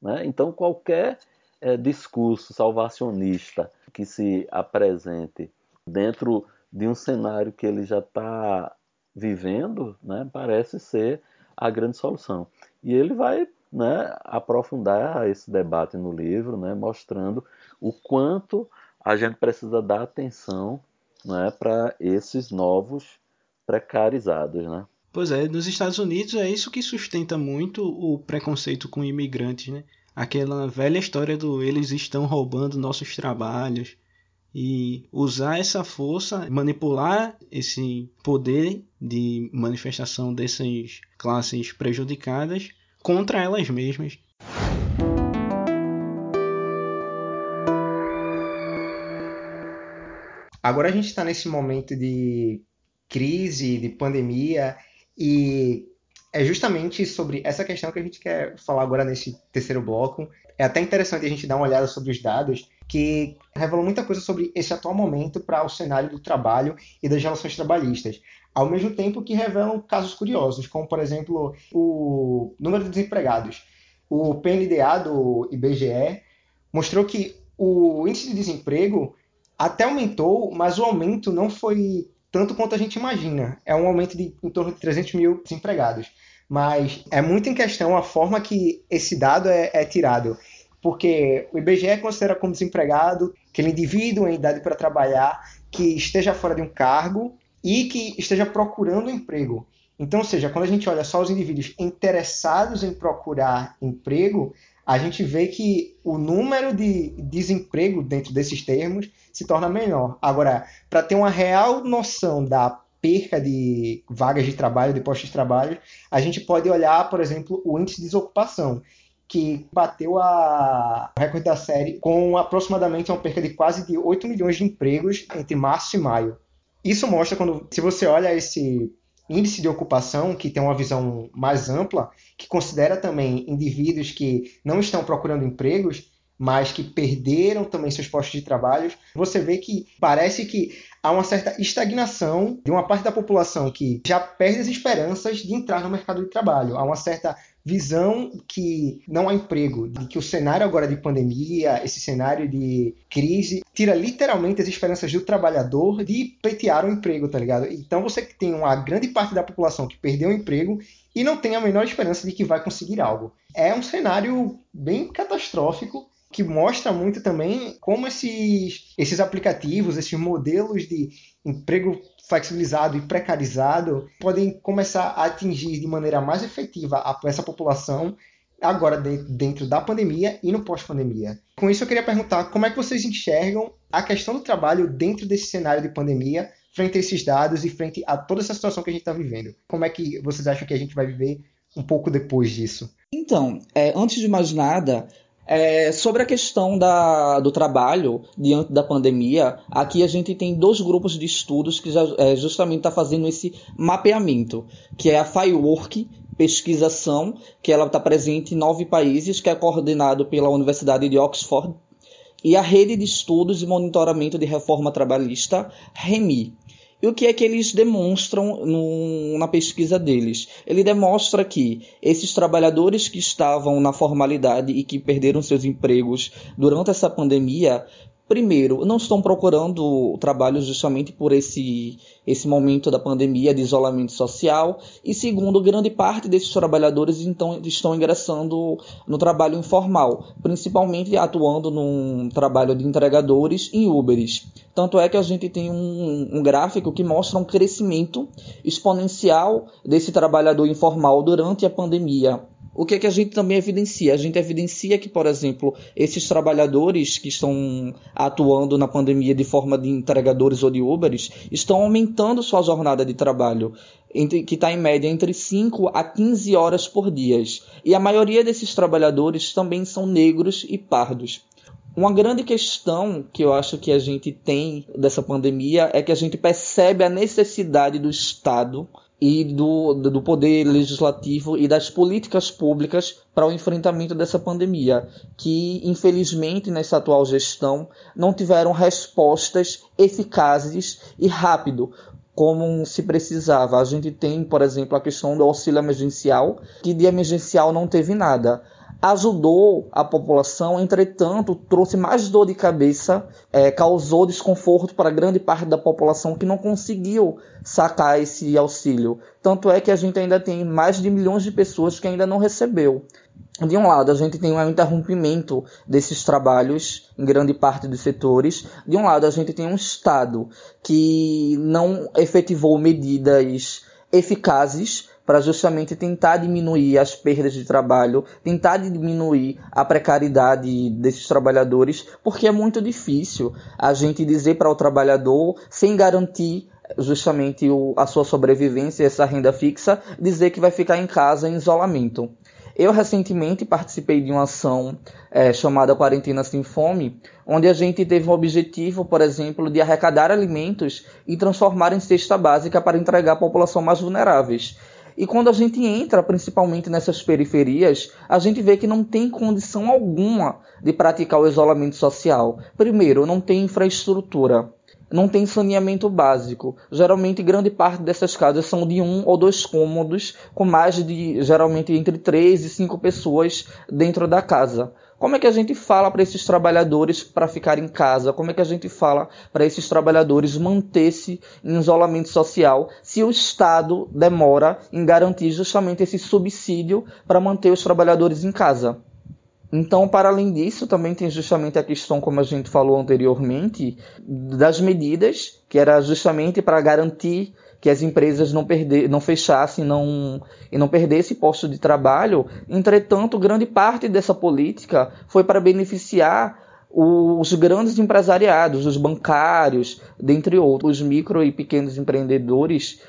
G: Né? Então qualquer é, discurso salvacionista que se apresente dentro de um cenário que ele já está vivendo, né, parece ser a grande solução. E ele vai né, aprofundar esse debate no livro, né, mostrando o quanto a gente precisa dar atenção né, para esses novos precarizados. Né?
C: Pois é, nos Estados Unidos é isso que sustenta muito o preconceito com imigrantes, né? Aquela velha história do eles estão roubando nossos trabalhos, e usar essa força, manipular esse poder de manifestação dessas classes prejudicadas contra elas mesmas.
D: Agora a gente está nesse momento de crise, de pandemia, e é justamente sobre essa questão que a gente quer falar agora nesse terceiro bloco. É até interessante a gente dar uma olhada sobre os dados que revelam muita coisa sobre esse atual momento para o cenário do trabalho e das relações trabalhistas, ao mesmo tempo que revelam casos curiosos, como por exemplo o número de desempregados. O PNDA do IBGE mostrou que o índice de desemprego até aumentou, mas o aumento não foi tanto quanto a gente imagina. É um aumento de em torno de 300 mil desempregados. Mas é muito em questão a forma que esse dado é, é tirado. Porque o IBGE considera como desempregado aquele indivíduo em idade para trabalhar que esteja fora de um cargo e que esteja procurando um emprego. Então, ou seja, quando a gente olha só os indivíduos interessados em procurar emprego, a gente vê que o número de desemprego dentro desses termos se torna menor. Agora, para ter uma real noção da perca de vagas de trabalho, de postos de trabalho, a gente pode olhar, por exemplo, o índice de desocupação, que bateu a o recorde da série com aproximadamente uma perca de quase de 8 milhões de empregos entre março e maio. Isso mostra quando, se você olha esse índice de ocupação, que tem uma visão mais ampla, que considera também indivíduos que não estão procurando empregos, mas que perderam também seus postos de trabalho, você vê que parece que há uma certa estagnação de uma parte da população que já perde as esperanças de entrar no mercado de trabalho. Há uma certa visão que não há emprego, de que o cenário agora de pandemia, esse cenário de crise, tira literalmente as esperanças do trabalhador de pleitear um emprego, tá ligado? Então você tem uma grande parte da população que perdeu o emprego e não tem a menor esperança de que vai conseguir algo. É um cenário bem catastrófico que mostra muito também como esses, esses aplicativos, esses modelos de emprego flexibilizado e precarizado podem começar a atingir de maneira mais efetiva a, essa população agora dentro da pandemia e no pós-pandemia. Com isso eu queria perguntar como é que vocês enxergam a questão do trabalho dentro desse cenário de pandemia, frente a esses dados e frente a toda essa situação que a gente está vivendo. Como é que vocês acham que a gente vai viver um pouco depois disso?
E: Então, é, antes de mais nada, é, sobre a questão da, do trabalho diante da pandemia, aqui a gente tem dois grupos de estudos que já, é, justamente está fazendo esse mapeamento, que é a Firework Pesquisação, que ela está presente em nove países, que é coordenado pela Universidade de Oxford, e a Rede de Estudos e Monitoramento de Reforma Trabalhista, REMI. E o que é que eles demonstram no, na pesquisa deles? Ele demonstra que esses trabalhadores que estavam na formalidade e que perderam seus empregos durante essa pandemia primeiro, não estão procurando trabalho justamente por esse, esse momento da pandemia de isolamento social, e segundo, grande parte desses trabalhadores então, estão ingressando no trabalho informal, principalmente atuando num trabalho de entregadores em Uberes. Tanto é que a gente tem um, um gráfico que mostra um crescimento exponencial desse trabalhador informal durante a pandemia. O que, é que a gente também evidencia? A gente evidencia que, por exemplo, esses trabalhadores que estão atuando na pandemia de forma de entregadores ou de Uberes estão aumentando sua jornada de trabalho, que está em média entre 5 a 15 horas por dia. E a maioria desses trabalhadores também são negros e pardos. Uma grande questão que eu acho que a gente tem dessa pandemia é que a gente percebe a necessidade do Estado e do, do poder legislativo e das políticas públicas para o enfrentamento dessa pandemia, que infelizmente nessa atual gestão não tiveram respostas eficazes e rápido como se precisava. A gente tem, por exemplo, a questão do auxílio emergencial, que de emergencial não teve nada ajudou a população, entretanto, trouxe mais dor de cabeça, é, causou desconforto para grande parte da população que não conseguiu sacar esse auxílio. Tanto é que a gente ainda tem mais de milhões de pessoas que ainda não recebeu. De um lado, a gente tem um interrompimento desses trabalhos em grande parte dos setores. De um lado, a gente tem um Estado que não efetivou medidas eficazes para justamente tentar diminuir as perdas de trabalho, tentar diminuir a precariedade desses trabalhadores, porque é muito difícil a gente dizer para o trabalhador, sem garantir justamente o, a sua sobrevivência, essa renda fixa, dizer que vai ficar em casa em isolamento. Eu recentemente participei de uma ação é, chamada Quarentena Sem Fome, onde a gente teve o objetivo, por exemplo, de arrecadar alimentos e transformar em cesta básica para entregar à população mais vulneráveis. E quando a gente entra, principalmente nessas periferias, a gente vê que não tem condição alguma de praticar o isolamento social. Primeiro, não tem infraestrutura não tem saneamento básico. Geralmente, grande parte dessas casas são de um ou dois cômodos, com mais de geralmente entre três e cinco pessoas dentro da casa. Como é que a gente fala para esses trabalhadores para ficar em casa? Como é que a gente fala para esses trabalhadores manter-se em isolamento social se o Estado demora em garantir justamente esse subsídio para manter os trabalhadores em casa? Então, para além disso, também tem justamente a questão, como a gente falou anteriormente, das medidas, que era justamente para garantir que as empresas não, perder, não fechassem não, e não perdessem posto de trabalho. Entretanto, grande parte dessa política foi para beneficiar os grandes empresariados, os bancários, dentre outros, os micro e pequenos empreendedores,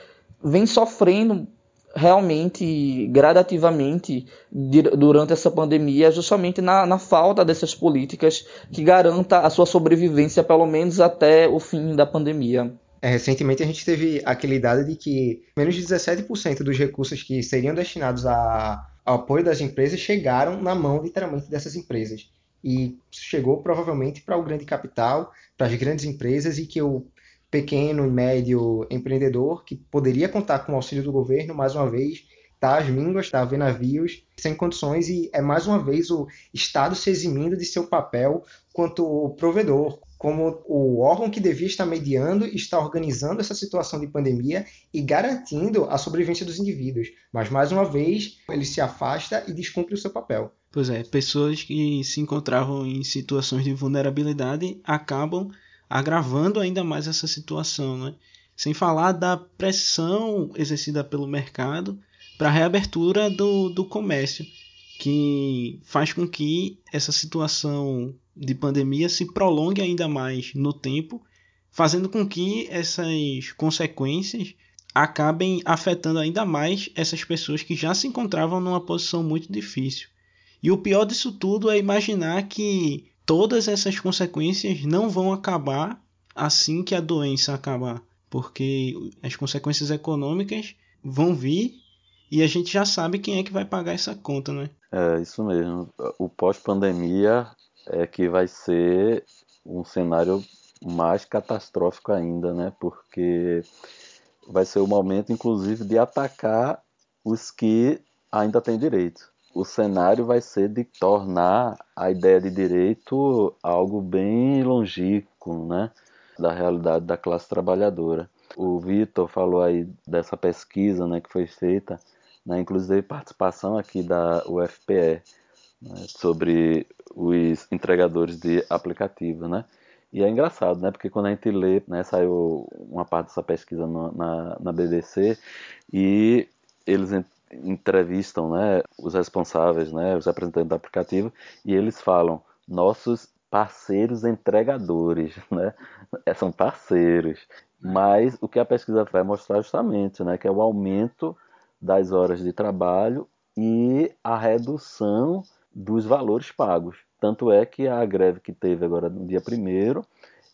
E: vêm sofrendo realmente, gradativamente, durante essa pandemia, justamente na, na falta dessas políticas que garanta a sua sobrevivência, pelo menos até o fim da pandemia.
D: É, recentemente a gente teve aquele dado de que menos de 17% dos recursos que seriam destinados a, ao apoio das empresas chegaram na mão, literalmente, dessas empresas. E chegou provavelmente para o grande capital, para as grandes empresas, e que o pequeno e médio empreendedor, que poderia contar com o auxílio do governo, mais uma vez, está às mínguas, está a ver navios sem condições, e é mais uma vez o Estado se eximindo de seu papel quanto provedor, como o órgão que devia estar mediando está organizando essa situação de pandemia e garantindo a sobrevivência dos indivíduos. Mas, mais uma vez, ele se afasta e descumpre o seu papel.
C: Pois é, pessoas que se encontravam em situações de vulnerabilidade acabam agravando ainda mais essa situação, né? Sem falar da pressão exercida pelo mercado para a reabertura do, do comércio, que faz com que essa situação de pandemia se prolongue ainda mais no tempo, fazendo com que essas consequências acabem afetando ainda mais essas pessoas que já se encontravam numa posição muito difícil. E o pior disso tudo é imaginar que todas essas consequências não vão acabar assim que a doença acabar, porque as consequências econômicas vão vir e a gente já sabe quem é que vai pagar essa conta, né?
G: É, isso mesmo. O pós-pandemia é que vai ser um cenário mais catastrófico ainda, né? Porque vai ser o momento, inclusive, de atacar os que ainda têm direito. O cenário vai ser de tornar a ideia de direito algo bem longínquo, né? Da realidade da classe trabalhadora. O Vitor falou aí dessa pesquisa, né, que foi feita, né, inclusive participação aqui da UFPE, né, sobre os entregadores de aplicativos, né? E é engraçado, né? Porque quando a gente lê, né, saiu uma parte dessa pesquisa no, na, na BBC e eles entrevistam, né, os responsáveis, né, os representantes do aplicativo e eles falam nossos parceiros entregadores, né? É, são parceiros. Mas o que a pesquisa vai mostrar justamente, né, que é o aumento das horas de trabalho e a redução dos valores pagos. Tanto é que a greve que teve agora no dia 1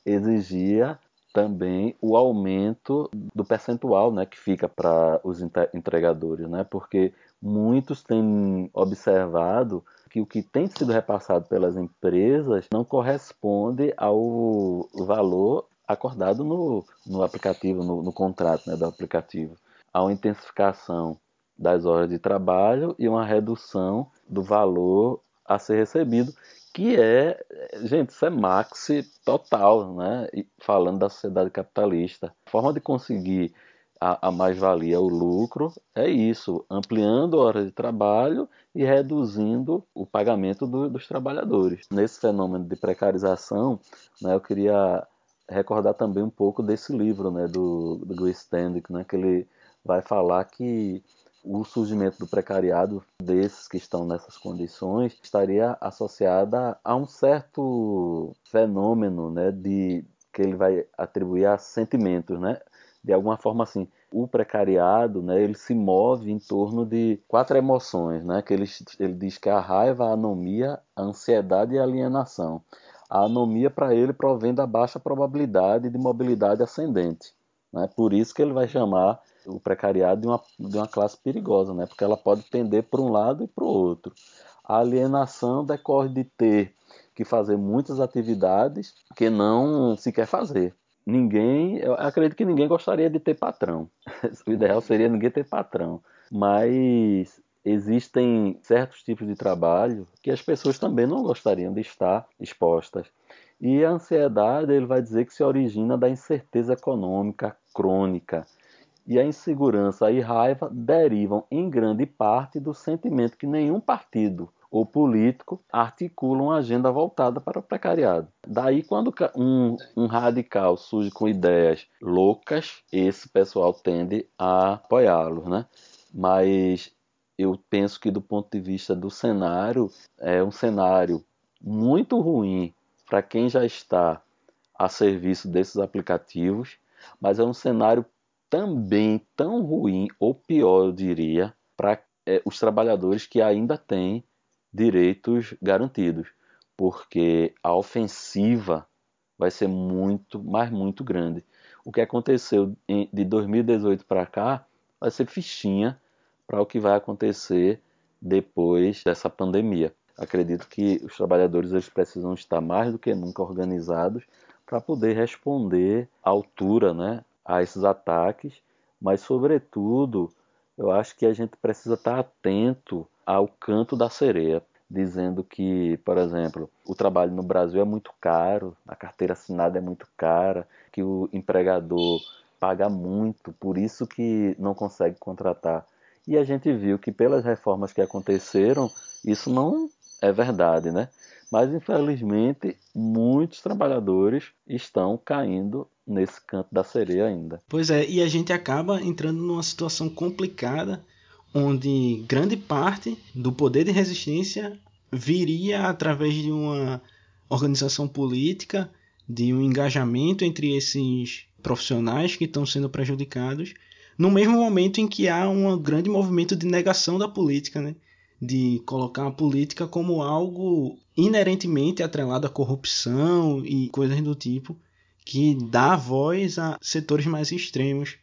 G: exigia também o aumento do percentual né, que fica para os entregadores, né, porque muitos têm observado que o que tem sido repassado pelas empresas não corresponde ao valor acordado no, no aplicativo, no, no contrato né, do aplicativo. Há uma intensificação das horas de trabalho e uma redução do valor a ser recebido, que é, gente, isso é maxi total, né? Falando da sociedade capitalista. A forma de conseguir a, a mais-valia, o lucro, é isso, ampliando horas de trabalho e reduzindo o pagamento do, dos trabalhadores. Nesse fenômeno de precarização, né, eu queria recordar também um pouco desse livro né, do, do Standick, né, que ele vai falar que o surgimento do precariado desses que estão nessas condições estaria associada a um certo fenômeno né, de que ele vai atribuir a sentimentos, né? De alguma forma assim, o precariado, né, ele se move em torno de quatro emoções, né? Que ele, ele diz que a raiva, a anomia, a ansiedade e a alienação. A anomia para ele provém da baixa probabilidade de mobilidade ascendente. Né? Por isso que ele vai chamar o precariado de uma, de uma classe perigosa, né? porque ela pode tender para um lado e para o outro. A alienação decorre de ter que fazer muitas atividades que não se quer fazer. Ninguém, eu acredito que ninguém gostaria de ter patrão. O ideal seria ninguém ter patrão. Mas existem certos tipos de trabalho que as pessoas também não gostariam de estar expostas. E a ansiedade, ele vai dizer que se origina da incerteza econômica crônica. E a insegurança e raiva derivam em grande parte do sentimento que nenhum partido ou político articula uma agenda voltada para o precariado. Daí, quando um, um, radical surge com ideias loucas, esse pessoal tende a apoiá-lo, né? Mas eu penso que do ponto de vista do cenário, é um cenário muito ruim para quem já está a serviço desses aplicativos, mas é um cenário também tão ruim, ou pior, eu diria, para é, os trabalhadores que ainda têm direitos garantidos, porque a ofensiva vai ser muito, mas muito grande. O que aconteceu de 2018 para cá vai ser fichinha para o que vai acontecer depois dessa pandemia. Acredito que os trabalhadores eles precisam estar mais do que nunca organizados para poder responder à altura né, a esses ataques, mas, sobretudo, eu acho que a gente precisa estar atento ao canto da sereia, dizendo que, por exemplo, o trabalho no Brasil é muito caro, a carteira assinada é muito cara, que o empregador paga muito, por isso que não consegue contratar. E a gente viu que pelas reformas que aconteceram, isso não é verdade, né? Mas infelizmente muitos trabalhadores estão caindo nesse canto da sereia ainda.
C: Pois é, e a gente acaba entrando numa situação complicada onde grande parte do poder de resistência viria através de uma organização política, de um engajamento entre esses profissionais que estão sendo prejudicados no mesmo momento em que há um grande movimento de negação da política, né? De colocar a política como algo inerentemente atrelado à corrupção e coisas do tipo, que dá voz a setores mais extremos.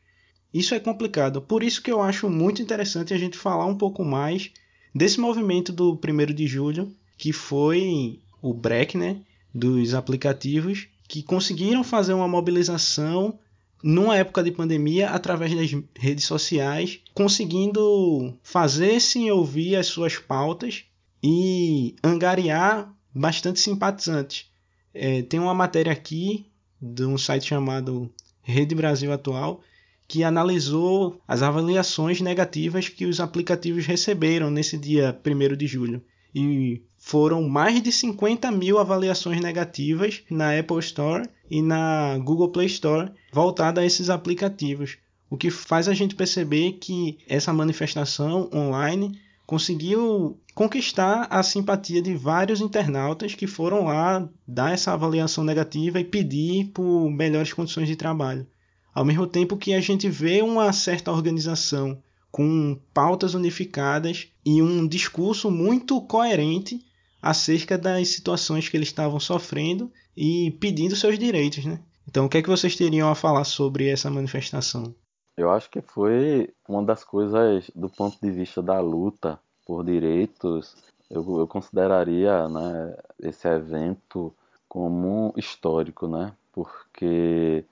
C: Isso é complicado, por isso que eu acho muito interessante a gente falar um pouco mais desse movimento do 1 de julho, que foi o break né, dos aplicativos, que conseguiram fazer uma mobilização numa época de pandemia através das redes sociais, conseguindo fazer-se ouvir as suas pautas e angariar bastante simpatizantes. É, tem uma matéria aqui de um site chamado Rede Brasil Atual que analisou as avaliações negativas que os aplicativos receberam nesse dia 1 de julho. E foram mais de 50 mil avaliações negativas na Apple Store e na Google Play Store voltada a esses aplicativos. O que faz a gente perceber que essa manifestação online conseguiu conquistar a simpatia de vários internautas que foram lá dar essa avaliação negativa e pedir por melhores condições de trabalho. Ao mesmo tempo que a gente vê uma certa organização com pautas unificadas e um discurso muito coerente acerca das situações que eles estavam sofrendo e pedindo seus direitos, né? Então, o que é que vocês teriam a falar sobre essa manifestação?
G: Eu acho que foi uma das coisas do ponto de vista da luta por direitos. Eu, eu consideraria né, esse evento como histórico, né? Porque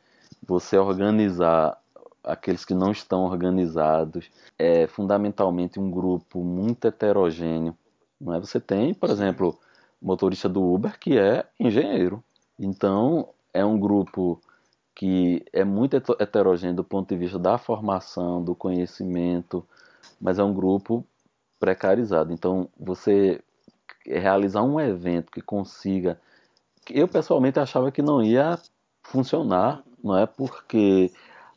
G: você organizar aqueles que não estão organizados é fundamentalmente um grupo muito heterogêneo. Não é? Você tem, por exemplo, motorista do Uber que é engenheiro. Então, é um grupo que é muito heterogêneo do ponto de vista da formação, do conhecimento, mas é um grupo precarizado. Então, você realizar um evento que consiga. Eu pessoalmente achava que não ia funcionar, não é? Porque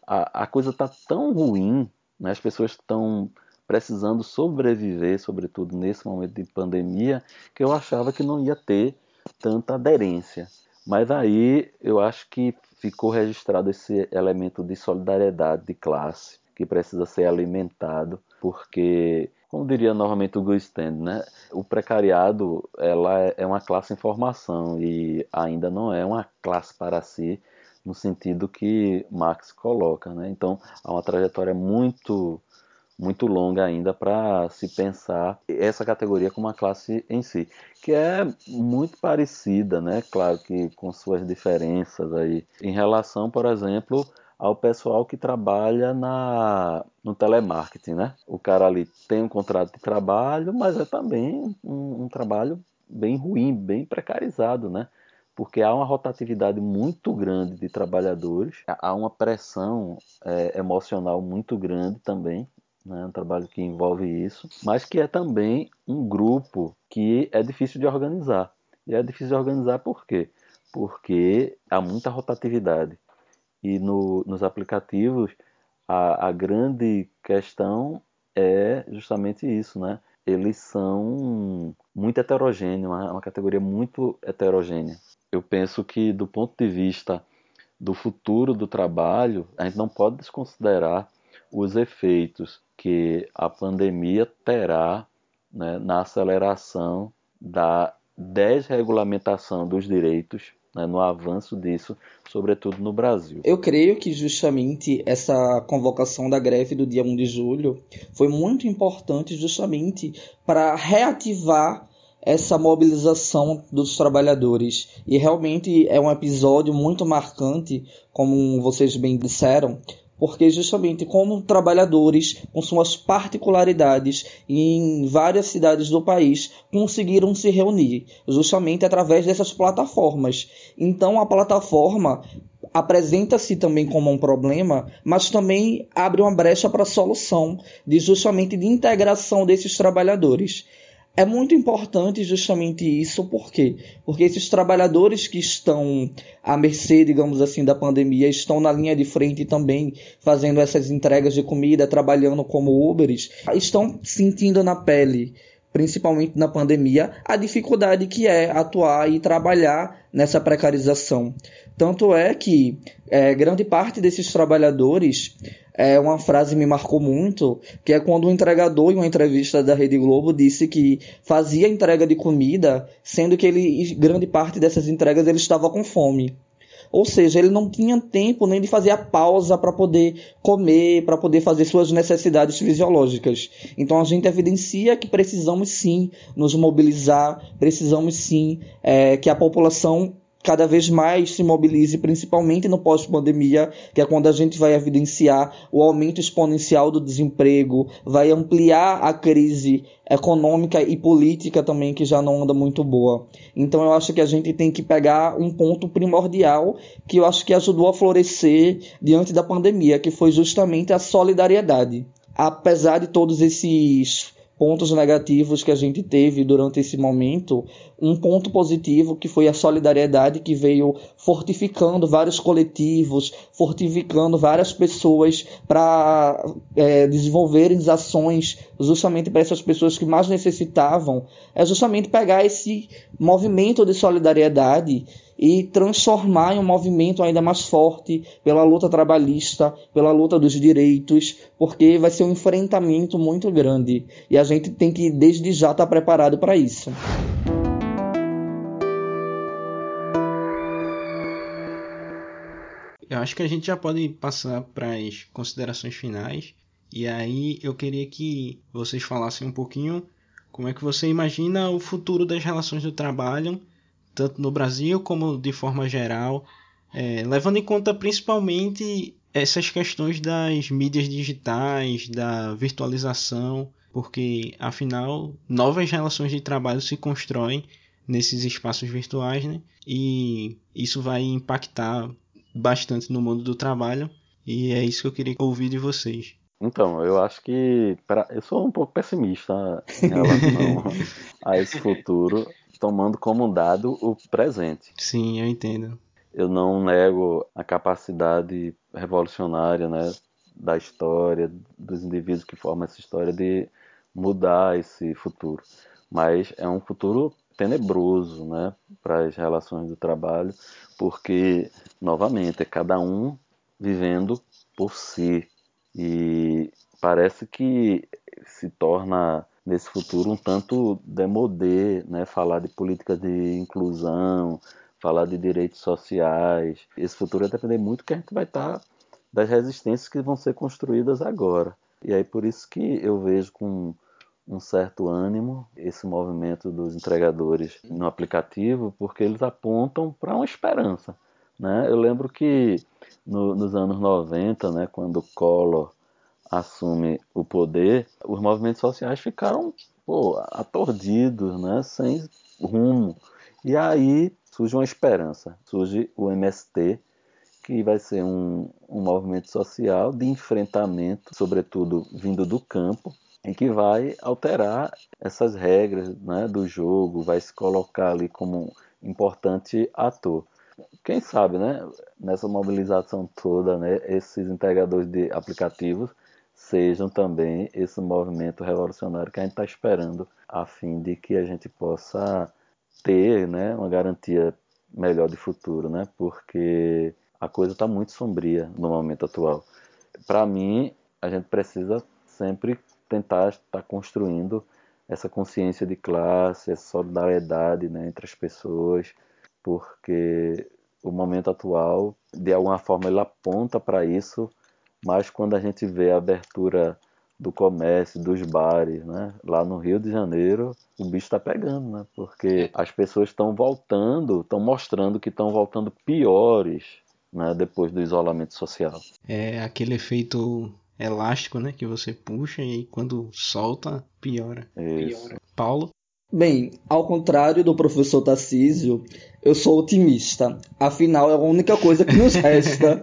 G: a, a coisa está tão ruim, né? as pessoas estão precisando sobreviver, sobretudo nesse momento de pandemia, que eu achava que não ia ter tanta aderência. Mas aí eu acho que ficou registrado esse elemento de solidariedade de classe que precisa ser alimentado, porque, como diria novamente o Gustand, né, o precariado ela é, uma classe em formação e ainda não é uma classe para si no sentido que Marx coloca, né? Então há uma trajetória muito muito longa ainda para se pensar essa categoria como uma classe em si, que é muito parecida, né? Claro que com suas diferenças aí em relação, por exemplo, ao pessoal que trabalha na, no telemarketing, né? O cara ali tem um contrato de trabalho, mas é também um, um trabalho bem ruim, bem precarizado, né? Porque há uma rotatividade muito grande de trabalhadores, há uma pressão é, emocional muito grande também né, um trabalho que envolve isso, mas que é também um grupo que é difícil de organizar. E é difícil de organizar por quê? Porque há muita rotatividade. E no, nos aplicativos, a, a grande questão é justamente isso, né? Eles são muito heterogêneos, uma, uma categoria muito heterogênea. Eu penso que, do ponto de vista do futuro do trabalho, a gente não pode desconsiderar os efeitos que a pandemia terá né, na aceleração da desregulamentação dos direitos, né, no avanço disso, sobretudo no Brasil.
E: Eu creio que justamente essa convocação da greve do dia 1 de julho foi muito importante justamente para reativar essa mobilização dos trabalhadores. E realmente é um episódio muito marcante, como vocês bem disseram, porque justamente como trabalhadores com suas particularidades em várias cidades do país conseguiram se reunir justamente através dessas plataformas. Então a plataforma apresenta-se também como um problema, mas também abre uma brecha para a solução de justamente de integração desses trabalhadores. É muito importante justamente isso, por quê? Porque esses trabalhadores que estão à mercê, digamos assim, da pandemia, estão na linha de frente também, fazendo essas entregas de comida, trabalhando como Uberes, estão sentindo na pele, principalmente na pandemia, a dificuldade que é atuar e trabalhar nessa precarização. Tanto é que é, grande parte desses trabalhadores é uma frase me marcou muito, que é quando um entregador em uma entrevista da Rede Globo disse que fazia entrega de comida, sendo que ele grande parte dessas entregas ele estava com fome. Ou seja, ele não tinha tempo nem de fazer a pausa para poder comer, para poder fazer suas necessidades fisiológicas. Então a gente evidencia que precisamos sim nos mobilizar, precisamos sim é, que a população cada vez mais se mobilize, principalmente no pós-pandemia, que é quando a gente vai evidenciar o aumento exponencial do desemprego, vai ampliar a crise econômica e política também, que já não anda muito boa. Então eu acho que a gente tem que pegar um ponto primordial que eu acho que ajudou a florescer diante da pandemia, que foi justamente a solidariedade. Apesar de todos esses pontos negativos que a gente teve durante esse momento, um ponto positivo que foi a solidariedade que veio fortificando vários coletivos, fortificando várias pessoas para é, desenvolverem ações justamente para essas pessoas que mais necessitavam, é justamente pegar esse movimento de solidariedade e transformar em um movimento ainda mais forte pela luta trabalhista, pela luta dos direitos, porque vai ser um enfrentamento muito grande e a gente tem que desde já estar preparado para isso.
C: Eu acho que a gente já pode passar para as considerações finais. E aí eu queria que vocês falassem um pouquinho como é que você imagina o futuro das relações do trabalho tanto no Brasil como de forma geral, é, levando em conta principalmente essas questões das mídias digitais, da virtualização, porque afinal novas relações de trabalho se constroem nesses espaços virtuais, né? E isso vai impactar bastante no mundo do trabalho, e é isso que eu queria ouvir de vocês.
G: Então, eu acho que pra... eu sou um pouco pessimista em relação a esse futuro tomando como dado o presente.
C: Sim, eu entendo.
G: Eu não nego a capacidade revolucionária, né, da história, dos indivíduos que formam essa história de mudar esse futuro. Mas é um futuro tenebroso, né, para as relações do trabalho, porque novamente é cada um vivendo por si e parece que se torna nesse futuro um tanto demodê, né? Falar de políticas de inclusão, falar de direitos sociais. Esse futuro vai depender muito que a gente vai estar das resistências que vão ser construídas agora. E aí por isso que eu vejo com um certo ânimo esse movimento dos entregadores no aplicativo, porque eles apontam para uma esperança. Né? Eu lembro que no, nos anos 90, né, quando Collor assume o poder, os movimentos sociais ficaram pô, atordidos, né? sem rumo. E aí surge uma esperança, surge o MST, que vai ser um, um movimento social de enfrentamento, sobretudo vindo do campo, e que vai alterar essas regras né, do jogo, vai se colocar ali como um importante ator. Quem sabe, né, nessa mobilização toda, né, esses integradores de aplicativos sejam também esse movimento revolucionário que a gente está esperando, a fim de que a gente possa ter né, uma garantia melhor de futuro, né? porque a coisa está muito sombria no momento atual. Para mim, a gente precisa sempre tentar estar construindo essa consciência de classe, essa solidariedade né, entre as pessoas, porque o momento atual, de alguma forma, ele aponta para isso mas quando a gente vê a abertura do comércio, dos bares, né? Lá no Rio de Janeiro, o bicho está pegando, né? Porque as pessoas estão voltando, estão mostrando que estão voltando piores, né? Depois do isolamento social.
C: É aquele efeito elástico, né? Que você puxa e quando solta, piora.
G: Isso. Piora.
C: Paulo?
E: Bem, ao contrário do professor Tarcísio, eu sou otimista. Afinal, é a única coisa que nos resta.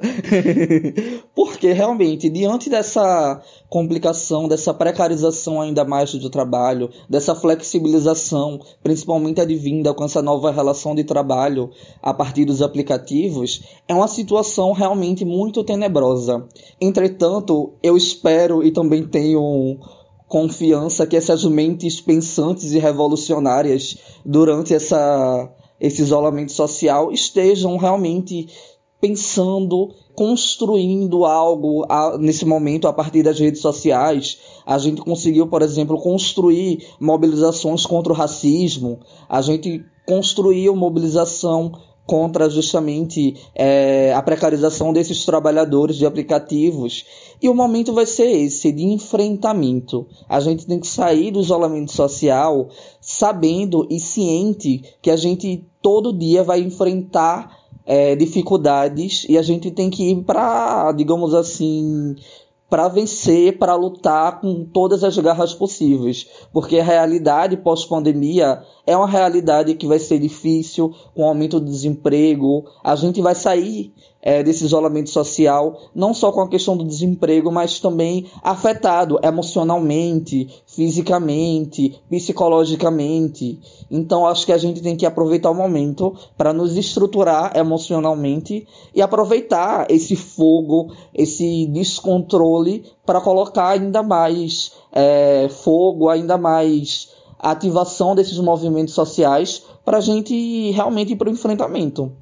E: Porque realmente, diante dessa complicação, dessa precarização ainda mais do trabalho, dessa flexibilização, principalmente advinda com essa nova relação de trabalho a partir dos aplicativos, é uma situação realmente muito tenebrosa. Entretanto, eu espero e também tenho confiança que essas mentes pensantes e revolucionárias durante essa, esse isolamento social estejam realmente pensando, construindo algo a, nesse momento a partir das redes sociais. A gente conseguiu, por exemplo, construir mobilizações contra o racismo, a gente construiu mobilização contra justamente é, a precarização desses trabalhadores de aplicativos. E o momento vai ser esse, de enfrentamento. A gente tem que sair do isolamento social sabendo e ciente que a gente todo dia vai enfrentar é, dificuldades e a gente tem que ir para, digamos assim, para vencer, para lutar com todas as garras possíveis, porque a realidade pós-pandemia é uma realidade que vai ser difícil, com o aumento do desemprego, a gente vai sair é, desse isolamento social, não só com a questão do desemprego, mas também afetado emocionalmente, fisicamente, psicologicamente. Então acho que a gente tem que aproveitar o momento para nos estruturar emocionalmente e aproveitar esse fogo, esse descontrole para colocar ainda mais é, fogo, ainda mais ativação desses movimentos sociais para a gente realmente ir para o enfrentamento.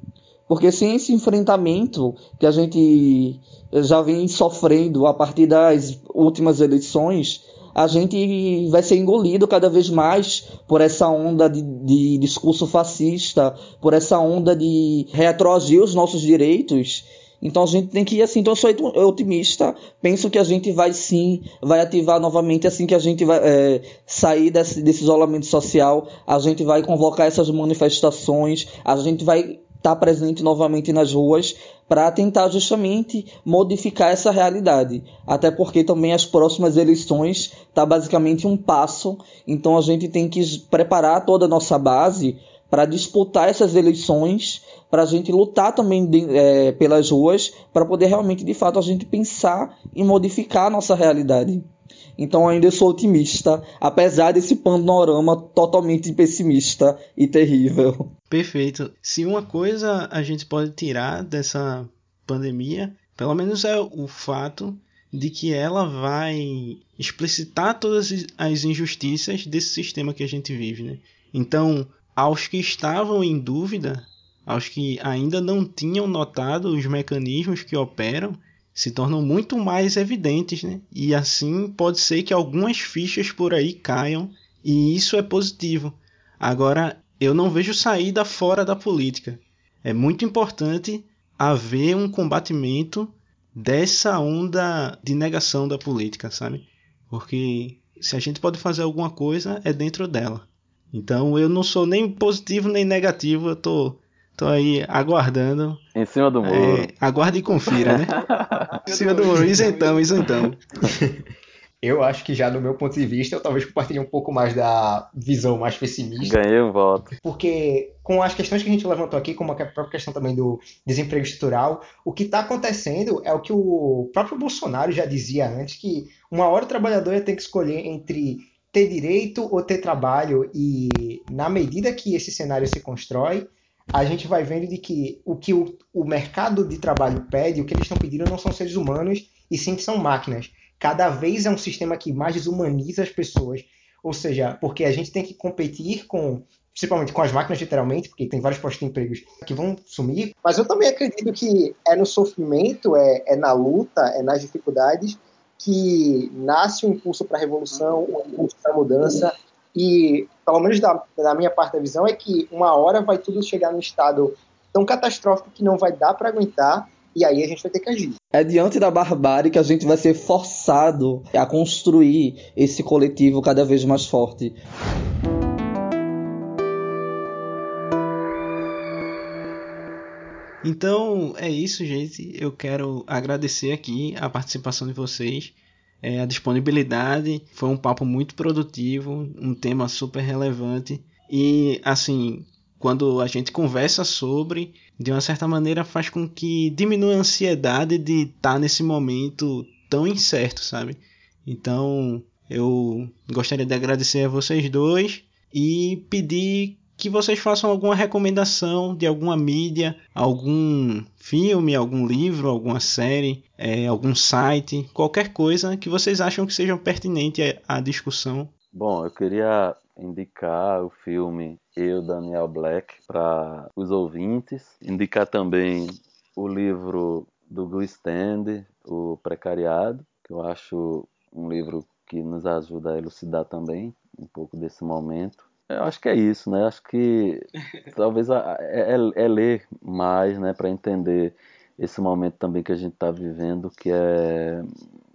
E: Porque sem esse enfrentamento que a gente já vem sofrendo a partir das últimas eleições, a gente vai ser engolido cada vez mais por essa onda de, de discurso fascista, por essa onda de retroagir os nossos direitos. Então a gente tem que ir assim. Então eu sou otimista. Penso que a gente vai sim, vai ativar novamente assim que a gente vai é, sair desse, desse isolamento social. A gente vai convocar essas manifestações. A gente vai estar tá presente novamente nas ruas para tentar justamente modificar essa realidade. Até porque também as próximas eleições tá basicamente um passo, então a gente tem que preparar toda a nossa base para disputar essas eleições, para a gente lutar também de, é, pelas ruas, para poder realmente, de fato, a gente pensar e modificar a nossa realidade. Então ainda sou otimista, apesar desse panorama totalmente pessimista e terrível.
C: Perfeito. Se uma coisa a gente pode tirar dessa pandemia, pelo menos é o fato de que ela vai explicitar todas as injustiças desse sistema que a gente vive, né? Então, aos que estavam em dúvida, aos que ainda não tinham notado os mecanismos que operam, se tornam muito mais evidentes, né? E assim pode ser que algumas fichas por aí caiam e isso é positivo. Agora, eu não vejo saída fora da política. É muito importante haver um combatimento dessa onda de negação da política, sabe? Porque se a gente pode fazer alguma coisa é dentro dela. Então eu não sou nem positivo nem negativo, eu tô Tô aí aguardando.
G: Em cima do muro. É,
C: aguarde e confira, né? em cima do muro. Isentão, isentão.
D: Eu acho que já do meu ponto de vista, eu talvez compartilhe um pouco mais da visão mais pessimista.
G: Ganhei um voto.
D: Porque com as questões que a gente levantou aqui, como a própria questão também do desemprego estrutural, o que está acontecendo é o que o próprio Bolsonaro já dizia antes, que uma hora o trabalhador ia ter que escolher entre ter direito ou ter trabalho, e na medida que esse cenário se constrói, a gente vai vendo de que o que o, o mercado de trabalho pede, o que eles estão pedindo não são seres humanos, e sim são máquinas. Cada vez é um sistema que mais desumaniza as pessoas. Ou seja, porque a gente tem que competir com, principalmente com as máquinas, literalmente, porque tem vários postos de empregos que vão sumir. Mas eu também acredito que é no sofrimento, é, é na luta, é nas dificuldades que nasce o um impulso para a revolução, o um impulso para a mudança. E, pelo menos da, da minha parte da visão, é que uma hora vai tudo chegar num estado tão catastrófico que não vai dar para aguentar e aí a gente vai ter que agir.
E: É diante da barbárie que a gente vai ser forçado a construir esse coletivo cada vez mais forte.
C: Então é isso, gente. Eu quero agradecer aqui a participação de vocês é, a disponibilidade. Foi um papo muito produtivo, um tema super relevante. E, assim, quando a gente conversa sobre, de uma certa maneira faz com que diminua a ansiedade de estar tá nesse momento tão incerto, sabe? Então, eu gostaria de agradecer a vocês dois e pedir que vocês façam alguma recomendação de alguma mídia, algum filme, algum livro, alguma série, é, algum site, qualquer coisa que vocês acham que seja pertinente à discussão.
G: Bom, eu queria indicar o filme Eu, Daniel Black, para os ouvintes. Indicar também o livro do Guy Stand, O Precariado, que eu acho um livro que nos ajuda a elucidar também um pouco desse momento. Eu acho que é isso, né? Acho que talvez é, é, é ler mais, né, para entender esse momento também que a gente está vivendo, que é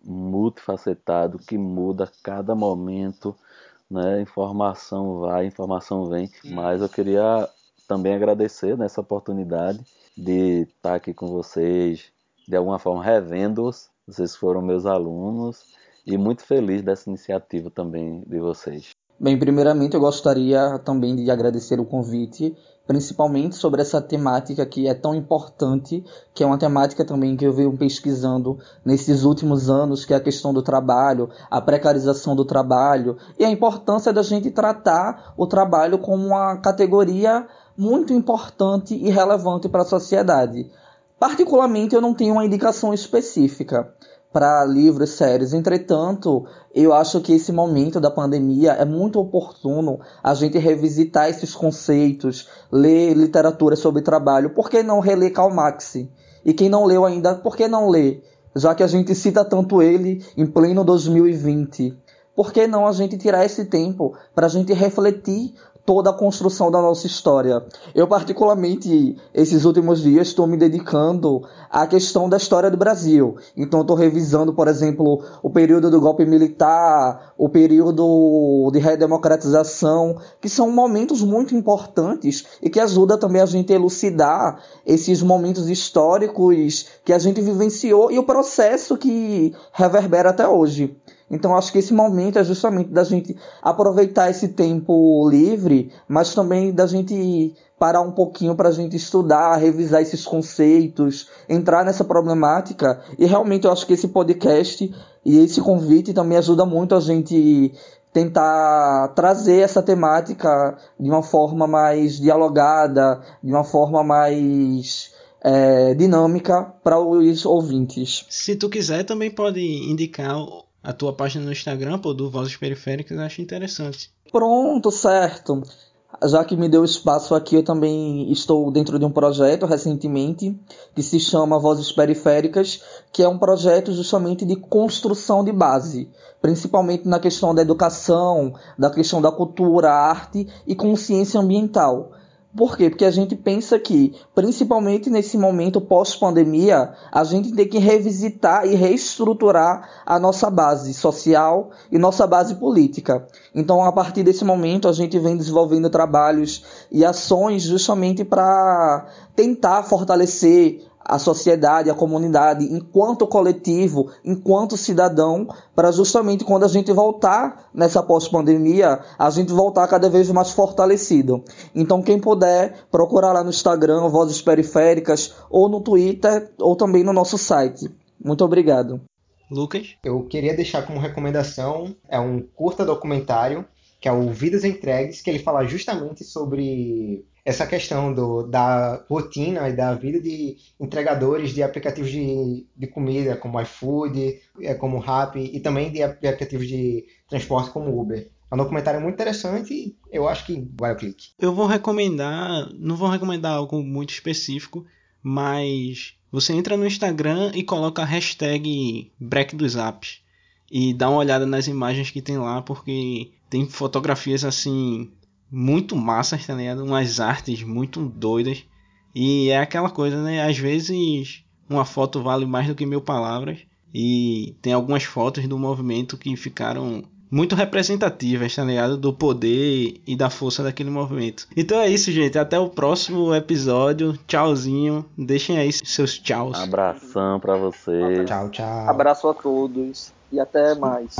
G: multifacetado, que muda a cada momento, né? Informação vai, informação vem. Mas eu queria também agradecer nessa oportunidade de estar aqui com vocês, de alguma forma revendo-os. Vocês foram meus alunos e muito feliz dessa iniciativa também de vocês.
E: Bem, primeiramente eu gostaria também de agradecer o convite, principalmente sobre essa temática que é tão importante, que é uma temática também que eu venho pesquisando nesses últimos anos, que é a questão do trabalho, a precarização do trabalho e a importância da gente tratar o trabalho como uma categoria muito importante e relevante para a sociedade. Particularmente, eu não tenho uma indicação específica para livros sérios. Entretanto, eu acho que esse momento da pandemia é muito oportuno a gente revisitar esses conceitos, ler literatura sobre trabalho. Por que não reler Karl Marx? E quem não leu ainda, por que não ler? Já que a gente cita tanto ele em pleno 2020. Por que não a gente tirar esse tempo para a gente refletir toda a construção da nossa história. Eu, particularmente, esses últimos dias estou me dedicando à questão da história do Brasil. Então, estou revisando, por exemplo, o período do golpe militar, o período de redemocratização, que são momentos muito importantes e que ajuda também a gente a elucidar esses momentos históricos que a gente vivenciou e o processo que reverbera até hoje. Então acho que esse momento é justamente da gente aproveitar esse tempo livre, mas também da gente parar um pouquinho para a gente estudar, revisar esses conceitos, entrar nessa problemática. E realmente eu acho que esse podcast e esse convite também ajuda muito a gente tentar trazer essa temática de uma forma mais dialogada, de uma forma mais é, dinâmica para os ouvintes.
C: Se tu quiser, também pode indicar a tua página no Instagram, pô, do Vozes Periféricas, eu acho interessante.
E: Pronto, certo. Já que me deu espaço aqui, eu também estou dentro de um projeto recentemente que se chama Vozes Periféricas, que é um projeto justamente de construção de base, principalmente na questão da educação, da questão da cultura, arte e consciência ambiental. Por quê? Porque a gente pensa que, principalmente nesse momento pós-pandemia, a gente tem que revisitar e reestruturar a nossa base social e nossa base política. Então, a partir desse momento, a gente vem desenvolvendo trabalhos e ações justamente para tentar fortalecer a sociedade, a comunidade, enquanto coletivo, enquanto cidadão, para justamente quando a gente voltar nessa pós-pandemia, a gente voltar cada vez mais fortalecido. Então, quem puder, procurar lá no Instagram, Vozes Periféricas, ou no Twitter, ou também no nosso site. Muito obrigado.
C: Lucas?
D: Eu queria deixar como recomendação, é um curta documentário, que é o Vidas Entregues, que ele fala justamente sobre essa questão do, da rotina e da vida de entregadores de aplicativos de, de comida, como iFood, é, como Rappi, e também de aplicativos de transporte como Uber. É um documentário muito interessante e eu acho que vale o clique.
C: Eu vou recomendar, não vou recomendar algo muito específico, mas você entra no Instagram e coloca a hashtag Break dos Apps e dá uma olhada nas imagens que tem lá, porque tem fotografias assim muito massas, tá ligado? Umas artes muito doidas. E é aquela coisa, né? Às vezes uma foto vale mais do que mil palavras. E tem algumas fotos do movimento que ficaram muito representativas, tá ligado? Do poder e da força daquele movimento. Então é isso, gente. Até o próximo episódio. Tchauzinho. Deixem aí seus tchauz.
G: Abração pra vocês.
D: Tchau, tchau.
E: Abraço a todos e até mais.